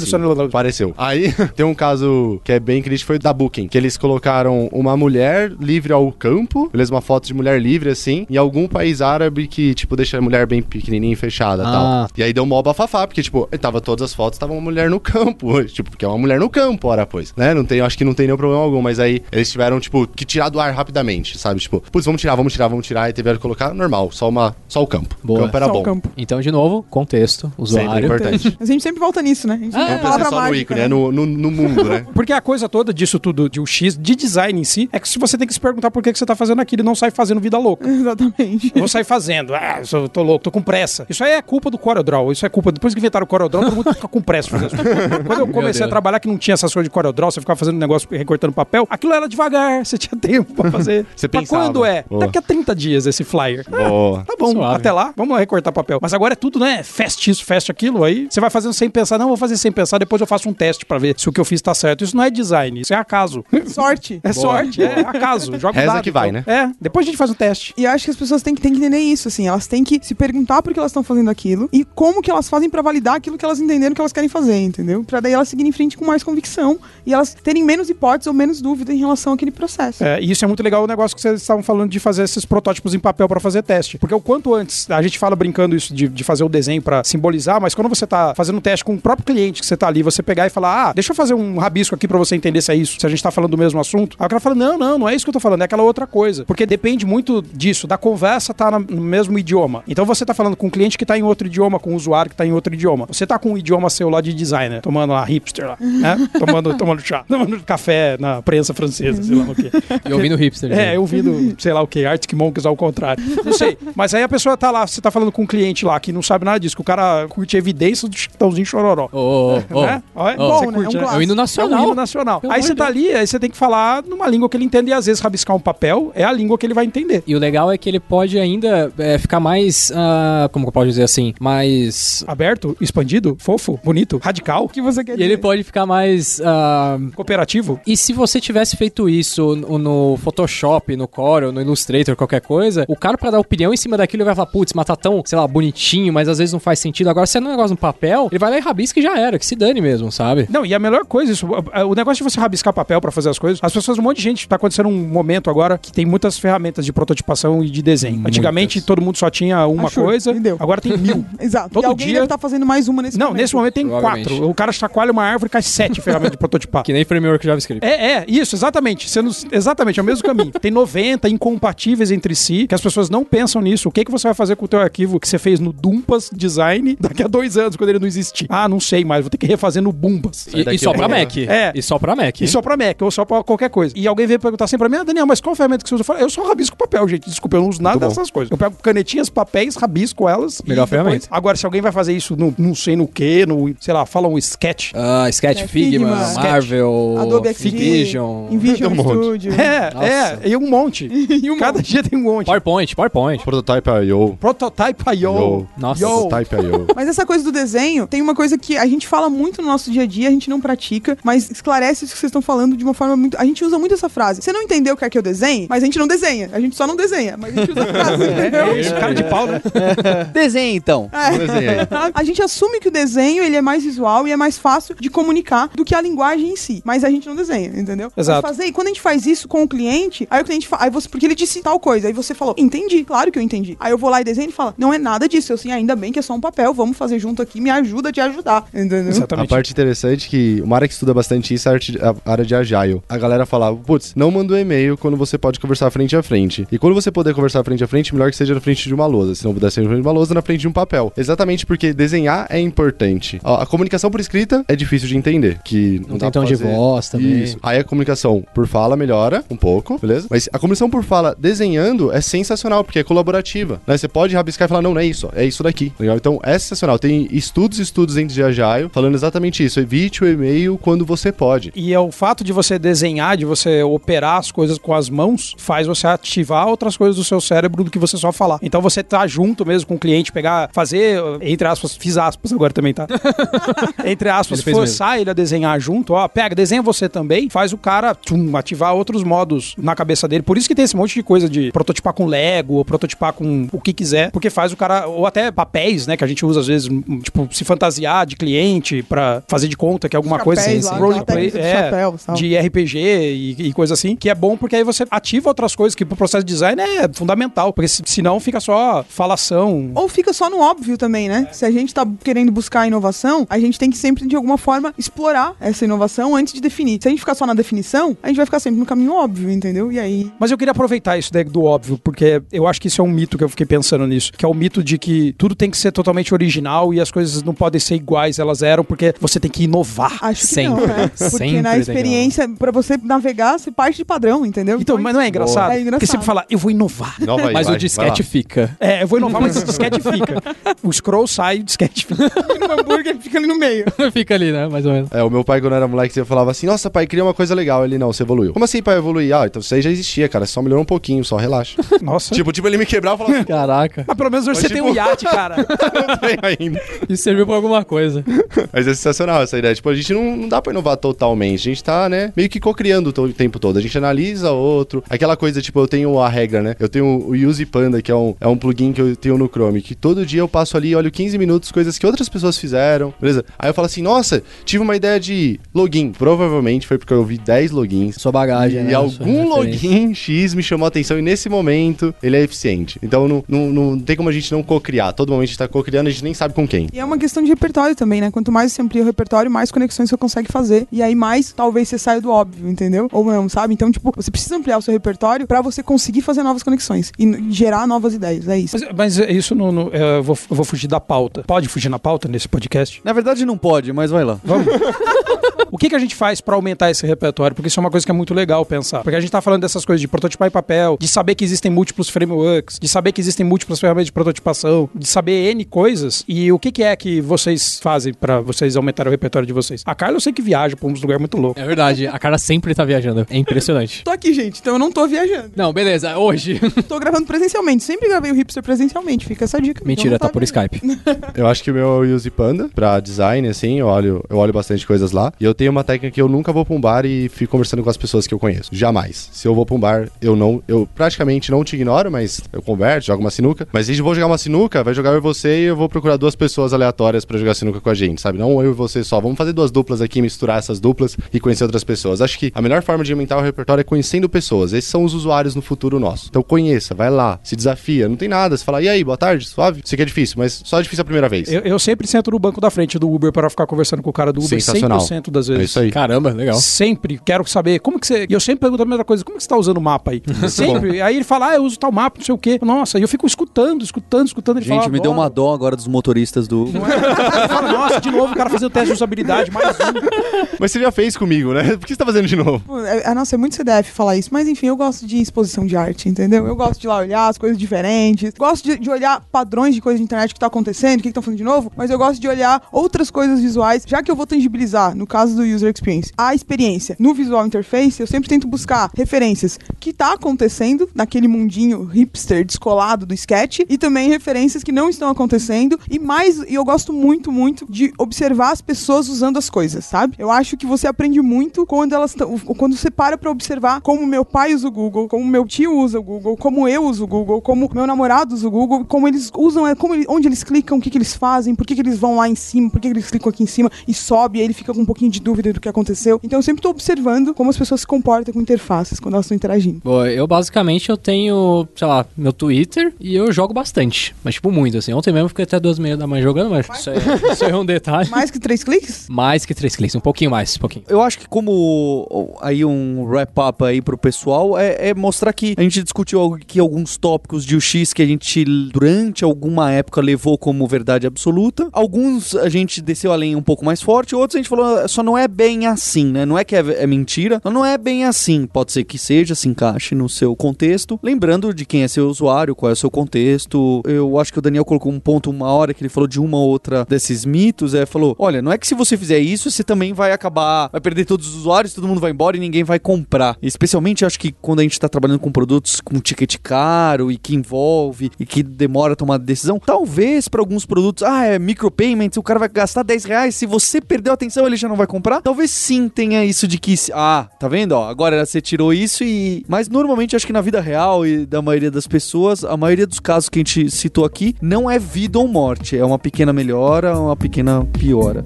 Pareceu. Aí tem um caso que é bem crítico, foi da Booking, que eles colocaram uma mulher livre ao campo, beleza? Uma foto de mulher livre, assim, em algum país árabe que, tipo, deixa a mulher bem pequenininha e fechada e Ah. tal. E aí deu mó bafafá, porque, tipo, tava todas as fotos, tava uma mulher no campo, tipo, porque é uma mulher no campo, ora, pois, né? Não tem, eu acho que não tem nenhum problema algum, mas aí eles tiveram, tipo, que tirar do ar rapidamente, sabe? Tipo, putz, vamos tirar, vamos tirar, vamos tirar, e tiveram que colocar normal, só uma, só o campo. Boa. O campo era Só o bom. campo. Então, de novo, contexto, Sempre usuário. importante. Mas a gente sempre volta nisso, né? A gente Ah, palavra pensa só no mágica. ícone, né? é no, no, no mundo, né? Porque a coisa toda disso tudo, de UX, de design em si, é que se você tem que se perguntar por que, que você tá fazendo aquilo e não sai fazendo vida louca. Exatamente. Eu vou sair fazendo, ah, eu tô louco, tô com pressa. Isso aí é culpa do CorelDRAW, isso é culpa, depois que inventaram o CorelDRAW, todo mundo fica com pressa pra fazer isso. Quando eu comecei a trabalhar que não tinha essas coisas de CorelDRAW, você ficava fazendo negócio recortando papel, aquilo era devagar, você tinha tempo pra fazer. Você pensava. quando é? Boa. Daqui a 30 dias esse flyer. Boa. Tá bom, Suave. até lá, vamos lá recortar papel. Mas agora é tudo, né? Fast isso, fast aquilo. Aí você vai fazendo sem pensar, não, vou fazer sem pensar, depois eu faço um teste pra ver se o que eu fiz tá certo. Isso não é design, isso é acaso. Sorte. É sorte, é acaso. Joga o Reza dado, que vai. Vai, né? É, depois a gente faz um teste. E eu acho que as pessoas têm que, têm que entender isso, assim. Elas têm que se perguntar por que elas estão fazendo aquilo e como que elas fazem pra validar aquilo que elas entenderam que elas querem fazer, entendeu? Pra daí elas seguirem em frente com mais convicção e elas terem menos hipóteses ou menos dúvida em relação àquele processo. É, e isso é muito legal o negócio que vocês estavam falando de fazer esses protótipos em papel pra fazer teste. Porque o quanto antes, a gente fala brincando isso de, de fazer o desenho pra simbolizar, mas quando você tá fazendo um teste com o próprio cliente que você tá ali, você pegar e falar, ah, deixa eu fazer um rabisco aqui pra você entender se é isso, se a gente tá falando do mesmo assunto. Aí o cara fala, não, não, não é isso que eu tô falando, é aquela outra coisa. Porque depende muito disso, da conversa tá no mesmo idioma. Então você tá falando com um cliente que tá em outro idioma, com um usuário que tá em outro idioma. Você tá com um idioma seu lá de designer, tomando lá hipster lá, né? tomando, tomando chá, tomando café na prensa francesa, sei lá o quê. E ouvindo hipster. É, eu ouvindo, sei lá o que, Arctic Monkeys ao contrário. Não sei. Mas aí a pessoa tá lá, você tá falando com um cliente lá que não sabe nada disso, que o cara curte evidência do chitãozinho chororó. Ô, ô, ô. né? Você né? curte, É um né? É o hino É um nacional. hino nacional. Pelo Aí você tá ali, aí você tem que falar numa língua que ele entende e às vezes rabiscar um papel é a língua que ele vai entender. E o legal é que ele pode ainda é, ficar mais. ah, como que eu posso dizer assim? Mais. Aberto, expandido, fofo, bonito, radical, O que você quer E ele dizer? pode ficar mais. ah, cooperativo. E se você tivesse feito isso no, no Photoshop, no Corel, no Illustrator, qualquer coisa, o cara pra dar opinião em cima daquilo ele vai falar, putz, mas tá tão, sei lá, bonitinho, mas às vezes não faz sentido. Agora, se é um negócio no papel, ele vai lá e rabisca e já era, que se dane mesmo, sabe? Não, e a melhor coisa, isso, o negócio de você rabiscar papel pra fazer as coisas, as pessoas, um monte de gente, tá acontecendo um momento agora que tem muitas ferramentas de prototipação e de desenho. Antigamente todo mundo só tinha uma Achou, coisa, entendeu? agora tem mil. Exato. Todo e alguém dia- deve estar fazendo mais uma nesse Não, momento. nesse momento tem quatro. O cara chacoalha uma árvore e cai sete ferramentas de prototipar. Que nem framework JavaScript. É, é, isso, exatamente. Sendo, exatamente, é o mesmo caminho. Tem 90 incompatíveis entre si, que as pessoas não pensam nisso. O que, que você vai fazer com o teu arquivo que você fez no Dumpas Design daqui a dois anos, quando ele não existir? Ah, não sei mais, vou ter que refazer no Bumbas. E, e só pra Mac. É. E só pra Mac. E só pra Mac, ou só pra qualquer coisa. E alguém veio perguntar sempre pra mim, ah, Daniel, mas qual ferramenta que você usa? Eu falo, eu só rabisco papel, gente. Desculpa, eu não uso nada dessas coisas. Eu pego canetinhas, papéis, rabisco elas. Melhor depois- ferramenta. Agora, se alguém vai fazer isso no não sei no que, no, sei lá, fala um sketch. Ah, Sketch É, Figma, Figma. Marvel, Adobe Vision, InVision um monte. Studio. É, Nossa. é, e um monte. E um Cada monte. dia tem um monte. PowerPoint, PowerPoint. Prototype I.O. Prototype I.O. Nossa. Yo. Prototype I.O. Mas essa coisa do desenho, tem uma coisa que a gente fala muito no nosso dia a dia, a gente não pratica, mas esclarece isso que vocês estão falando de uma forma muito. A gente usa muito essa frase. Você não entendeu o que é que eu desenhe, mas a gente não desenha. A gente só não desenha, mas a gente usa a frase, entendeu? É cara de pau, né? Desenhe então. É. Desenha. A gente assume que o desenho ele é mais visual e é mais fácil de comunicar do que a linguagem em si. Mas a gente não desenha, entendeu? Exato. Mas fazer, e quando a gente faz isso com o cliente, aí o cliente fala, aí você, porque ele disse tal coisa, aí você falou, entendi, claro que eu entendi. Aí eu vou lá e desenho e ele fala, não é nada disso, eu assim, ainda bem que é só um papel, vamos fazer junto aqui, me ajuda a te ajudar, entendeu? A Exatamente. parte interessante é que uma área que estuda bastante isso é a a área de Agile. A galera falava, putz, não manda um e-mail quando você pode conversar frente a frente. E quando você puder conversar frente a frente, melhor que seja na frente de uma lousa. Se não puder ser na frente de uma lousa, na frente de um papel. Exatamente porque desenhar é importante. A, a comunicação por escrita é difícil de entender. Que não, Não dá tem tom pra de fazer. voz também. Isso. Aí a comunicação por fala melhora um pouco, beleza? Mas a comunicação por fala desenhando é sensacional, porque é colaborativa. Né? Você pode rabiscar e falar, não, não é isso, é isso daqui. Legal? Então é sensacional. Tem estudos e estudos dentro de Agile falando exatamente isso. Evite o e-mail quando você pode. E é o fato de você desenhar, de você operar as coisas com as mãos, faz você ativar outras coisas do seu cérebro do que você só falar. Então você tá junto mesmo com o cliente, pegar, fazer, entre aspas, fiz aspas agora também, tá? entre aspas, Ele forçar ele a desenhar junto, ó, pega, desenha você também, faz o cara tchum, ativar outros modos na cabeça dele. Por isso que tem esse monte de coisa de prototipar com Lego, ou prototipar com o que quiser, porque faz o cara, ou até papéis, né, que a gente usa às vezes, hum, tipo, se fantasiar de cliente pra fazer de conta que alguma coisa Chapéus assim, roleplay, é, de RPG e, e coisa assim, que é bom porque aí você ativa outras coisas que pro processo de design é fundamental, porque se- senão fica só falação. Ou fica só no óbvio também, né? Se a gente tá querendo buscar inovação, a gente tem que sempre, de alguma forma, explorar essa inovação antes de definir. Se a gente ficar só na definição, a gente vai ficar sempre no caminho óbvio, entendeu? E aí. Mas eu queria aproveitar isso daí do óbvio, porque eu acho que isso é um mito que eu fiquei pensando nisso, que é o mito de que tudo tem que ser totalmente original e as coisas não podem ser iguais elas eram, porque você tem que inovar. Acho que Sempre. não, né? Porque Sempre na tem experiência, pra você navegar, você parte de padrão, entendeu? Então, mas não é engraçado? É engraçado. Porque sempre fala, eu vou inovar. Nova Mas vai, o disquete fica. É, eu vou inovar, mas o disquete fica. O scroll sai, o disquete fica. no hambúrguer fica ali no meio. fica ali, né? Mais ou menos. É, o meu pai, quando era moleque, você falava assim: Nossa, pai, queria uma coisa legal. Ele, não, você evoluiu. Como assim, pai, evoluir? Ah, então isso aí já existia, cara. Só melhorou um pouquinho, só relaxa. Nossa. tipo, tipo, ele me quebrava e falava assim: Caraca. Mas pelo menos hoje Mas, você tem tipo- um iate, cara. Não tenho ainda. Isso serviu pra alguma coisa. Mas é sensacional. sensacional essa ideia. Tipo, a gente não, não dá pra inovar totalmente. A gente tá, né, meio que co-criando o tempo todo. A gente analisa outro. Aquela coisa, tipo, eu tenho a regra, né? Eu tenho o Use Panda, que é um, é um plugin que eu tenho no Chrome, que todo dia eu passo ali, olho 15 minutos, coisas que outras pessoas fizeram, beleza? Aí eu falo assim, nossa, tive uma ideia de login. Provavelmente foi porque eu vi 10 logins. Sua bagagem, E né? algum Sua referência. login X me chamou a atenção e nesse momento ele é eficiente. Então não, não, não tem como a gente não co-criar. Todo momento a gente tá co-criando, a gente nem sabe com quem. E é uma questão de repertório também, né? Quanto mais você amplia o repertório, mais conexões você consegue fazer. E aí mais, talvez, você saia do óbvio, entendeu? Ou não, sabe? Então, tipo, você precisa ampliar o seu repertório pra você conseguir fazer novas conexões e gerar novas ideias. É isso. Mas, mas isso não, não- é, eu, vou, eu vou fugir da pauta. Pode fugir na pauta nesse podcast? Na verdade não pode, mas vai lá. Vamos. o que, que a gente faz pra aumentar esse repertório? Porque isso é uma coisa que é muito legal pensar. Porque a gente tá falando dessas coisas de prototipar em papel, de saber que existem múltiplos frameworks, de saber que existem múltiplas ferramentas de prototipação, de saber N coisas. E o que, que é que vocês fazem pra vocês aumentarem o repertório de vocês? A Carla eu sei que viaja pra uns lugares muito loucos. É verdade, a cara sempre tá viajando. É impressionante. Tô aqui, gente, então eu não tô viajando. Não, beleza, hoje. Tô gravando presencialmente. Sempre gravei o hipster presencialmente. Fica essa dica. Mentira, Então tá não por. Skype. Eu acho que o meu é o Use Panda pra design, assim, eu olho, eu olho bastante coisas lá. E eu tenho uma técnica que eu nunca vou pra um bar e fico conversando com as pessoas que eu conheço. Jamais. Se eu vou pra um bar, eu não. Eu praticamente não te ignoro, mas eu converso, jogo uma sinuca. Mas se a gente for jogar uma sinuca, vai jogar eu e você e eu vou procurar duas pessoas aleatórias pra jogar sinuca com a gente, sabe? Não eu e você só. Vamos fazer duas duplas aqui, misturar essas duplas e conhecer outras pessoas. Acho que a melhor forma de aumentar o repertório é conhecendo pessoas. Esses são os usuários no futuro nosso. Então conheça, vai lá, se desafia. Não tem nada. Você fala, e aí, boa tarde, suave? Isso aqui é difícil, mas só é difícil a primeira vez. Eu, eu sempre sento no banco da frente do Uber para ficar conversando com o cara do Uber Sensacional. 100% das vezes. É isso aí. Caramba, legal. Sempre quero saber como que você. E eu sempre pergunto a mesma coisa: como que você tá usando o mapa aí? sempre. Aí ele fala, ah, eu uso tal mapa, não sei o quê. Nossa, e eu fico escutando, escutando, escutando. Ele Gente, fala, me deu uma dó agora dos motoristas do. Ele fala, nossa, de novo o cara fazendo teste de usabilidade, mais um. Mas você já fez comigo, né? Por que você tá fazendo de novo? É- Ah, nossa, é muito CDF falar isso, mas enfim, eu gosto de exposição de arte, entendeu? Eu gosto de lá olhar as coisas diferentes, gosto de, de olhar padrões de coisas de internet que tá acontecendo, o que estão falando de novo, mas eu gosto de olhar outras coisas visuais, já que eu vou tangibilizar, no caso do user experience, a experiência no visual interface, eu sempre tento buscar referências que tá acontecendo naquele mundinho hipster descolado do sketch e também referências que não estão acontecendo e mais, e eu gosto muito, muito de observar as pessoas usando as coisas, sabe? Eu acho que você aprende muito quando elas quando você para pra observar como meu pai usa o Google, como meu tio usa o Google, como eu uso o Google, como meu namorado usa o Google, como eles usam, é, como ele- onde eles clicam, o que, que eles fazem, por que, que eles vão lá em cima, por que, que eles clicam aqui em cima e sobe, e aí ele fica com um pouquinho de dúvida do que aconteceu. Então eu sempre tô observando como as pessoas se comportam com interfaces quando elas estão interagindo. Bom, eu basicamente eu tenho, sei lá, meu Twitter e eu jogo bastante. Mas, tipo, muito, assim. Ontem mesmo eu fiquei até duas e meia da manhã jogando, mas isso é, isso é um detalhe. Mais que três cliques? Mais que três cliques, um pouquinho mais, um pouquinho. Eu acho que como aí um wrap-up aí pro pessoal é, é mostrar que a gente discutiu aqui alguns tópicos de UX que a gente durante alguma época levou como verdade absoluta. Alguns a gente desceu além um pouco mais forte, outros a gente falou só não é bem assim, né? Não é que é, é mentira, não é bem assim. Pode ser que seja, se encaixe no seu contexto. Lembrando de quem é seu usuário, qual é o seu contexto. Eu acho que o Daniel colocou um ponto uma hora que ele falou de uma ou outra desses mitos, é falou, olha, não é que se você fizer isso, você também vai acabar, vai perder todos os usuários, todo mundo vai embora e ninguém vai comprar. Especialmente acho que quando a gente tá trabalhando com produtos com ticket caro e que envolve e que demora a tomar decisão, talvez para alguns produtos, ah, é micropayments, o cara vai gastar 10 reais, se você perdeu a atenção ele já não vai comprar. Talvez sim tenha isso de que, ah, tá vendo, ó, agora você tirou isso e... Mas normalmente acho que na vida real e da maioria das pessoas, a maioria dos casos que a gente citou aqui, não é vida ou morte, é uma pequena melhora, uma pequena piora.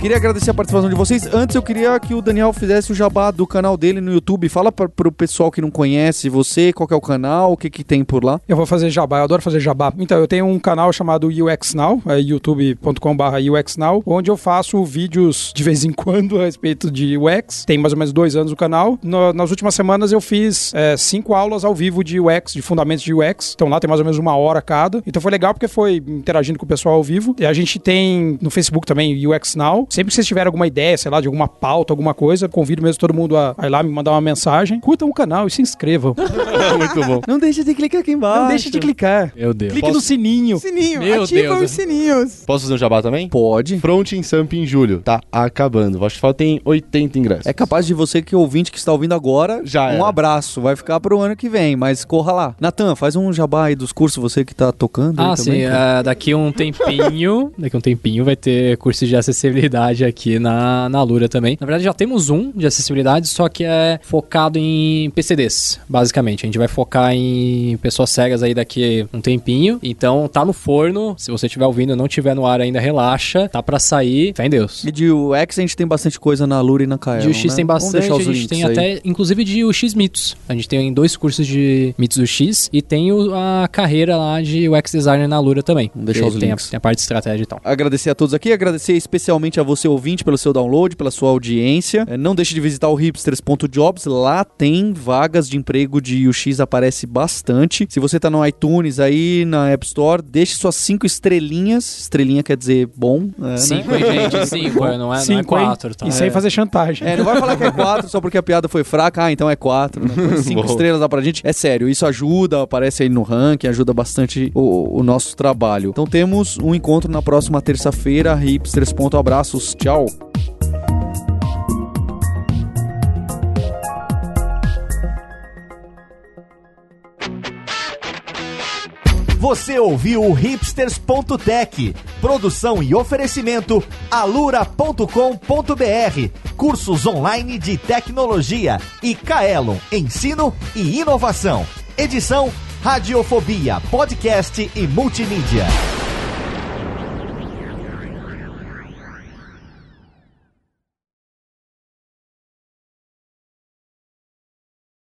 Queria agradecer a participação de vocês. Antes eu queria que o Daniel fizesse o jabá do canal dele no YouTube. Fala pra, pro pessoal que não conhece você, qual é o canal, o que que tem por lá. Eu vou fazer jabá, eu adoro fazer jabá. Então, eu tenho um canal chamado UX Now, é youtube.com.br UX Now, onde eu faço vídeos de vez em quando a respeito de UX. Tem mais ou menos dois anos o canal. No- nas últimas semanas eu fiz é, cinco aulas ao vivo de UX, de fundamentos de UX. Então lá tem mais ou menos uma hora cada. Então foi legal porque foi interagindo com o pessoal ao vivo. E a gente tem no Facebook também UX Now. Sempre que vocês tiverem alguma ideia, sei lá, de alguma pauta, alguma coisa, convido mesmo todo mundo a, a ir lá me mandar uma mensagem. Curtam o canal e se inscrevam. Muito bom. Não deixe de clicar aqui embaixo. Não deixe de clicar. Meu Deus. Clique Posso- no sininho. Sininho, Meu ativa Deus. os sininhos. Posso fazer um jabá também? Pode. Front em Samp em julho. Tá acabando. O Festival tem 80 ingressos. É capaz de você que é ouvinte que está ouvindo agora, Já um era. abraço. Vai ficar pro ano que vem, mas corra lá. Natan, faz um jabá aí dos cursos, você que tá tocando. Ah, também, sim. é, daqui um tempinho, daqui um tempinho vai ter curso de acessibilidade aqui na, na Lura também. Na verdade, já temos um de acessibilidade, só que é focado em PCDs, basicamente. A gente vai focar em pessoas cegas aí daqui um tempinho. Então, tá no forno. Se você estiver ouvindo e não estiver no ar ainda, relaxa. Tá pra sair. Fé em Deus. E de UX a gente tem bastante coisa na Lura e na Kaelon, De UX né? tem bastante, a gente tem aí. até, inclusive, de UX Mitos. A gente tem dois cursos de Mitos UX e tem a carreira lá de UX Designer na Lura também. Vamos deixar os tem links. A, tem a parte de estratégia e tal. Agradecer a todos aqui, agradecer especialmente a você ouvinte pelo seu download, pela sua audiência. Eh, Não deixe de visitar o hipsters.jobs, lá tem vagas de emprego de UX, aparece bastante. Se você tá no iTunes aí, na App Store, deixe suas cinco estrelinhas. Estrelinha quer dizer bom, é, Cinco, né? hein, gente? Cinco, é, não é, não é Cinco, quatro, tá? E sem fazer chantagem. É, não vai falar que é quatro só porque a piada foi fraca, ah, então é quatro. Né? Cinco Bom. estrelas lá pra gente. É sério, isso ajuda, aparece aí no ranking, ajuda bastante o, o nosso trabalho. Então temos um encontro na próxima terça-feira. Hipsters. Tchau. Você ouviu o hipsters.tech, produção e oferecimento alura.com.br, cursos online de tecnologia e Kaelon, ensino e inovação. Edição Radiofobia, podcast e multimídia.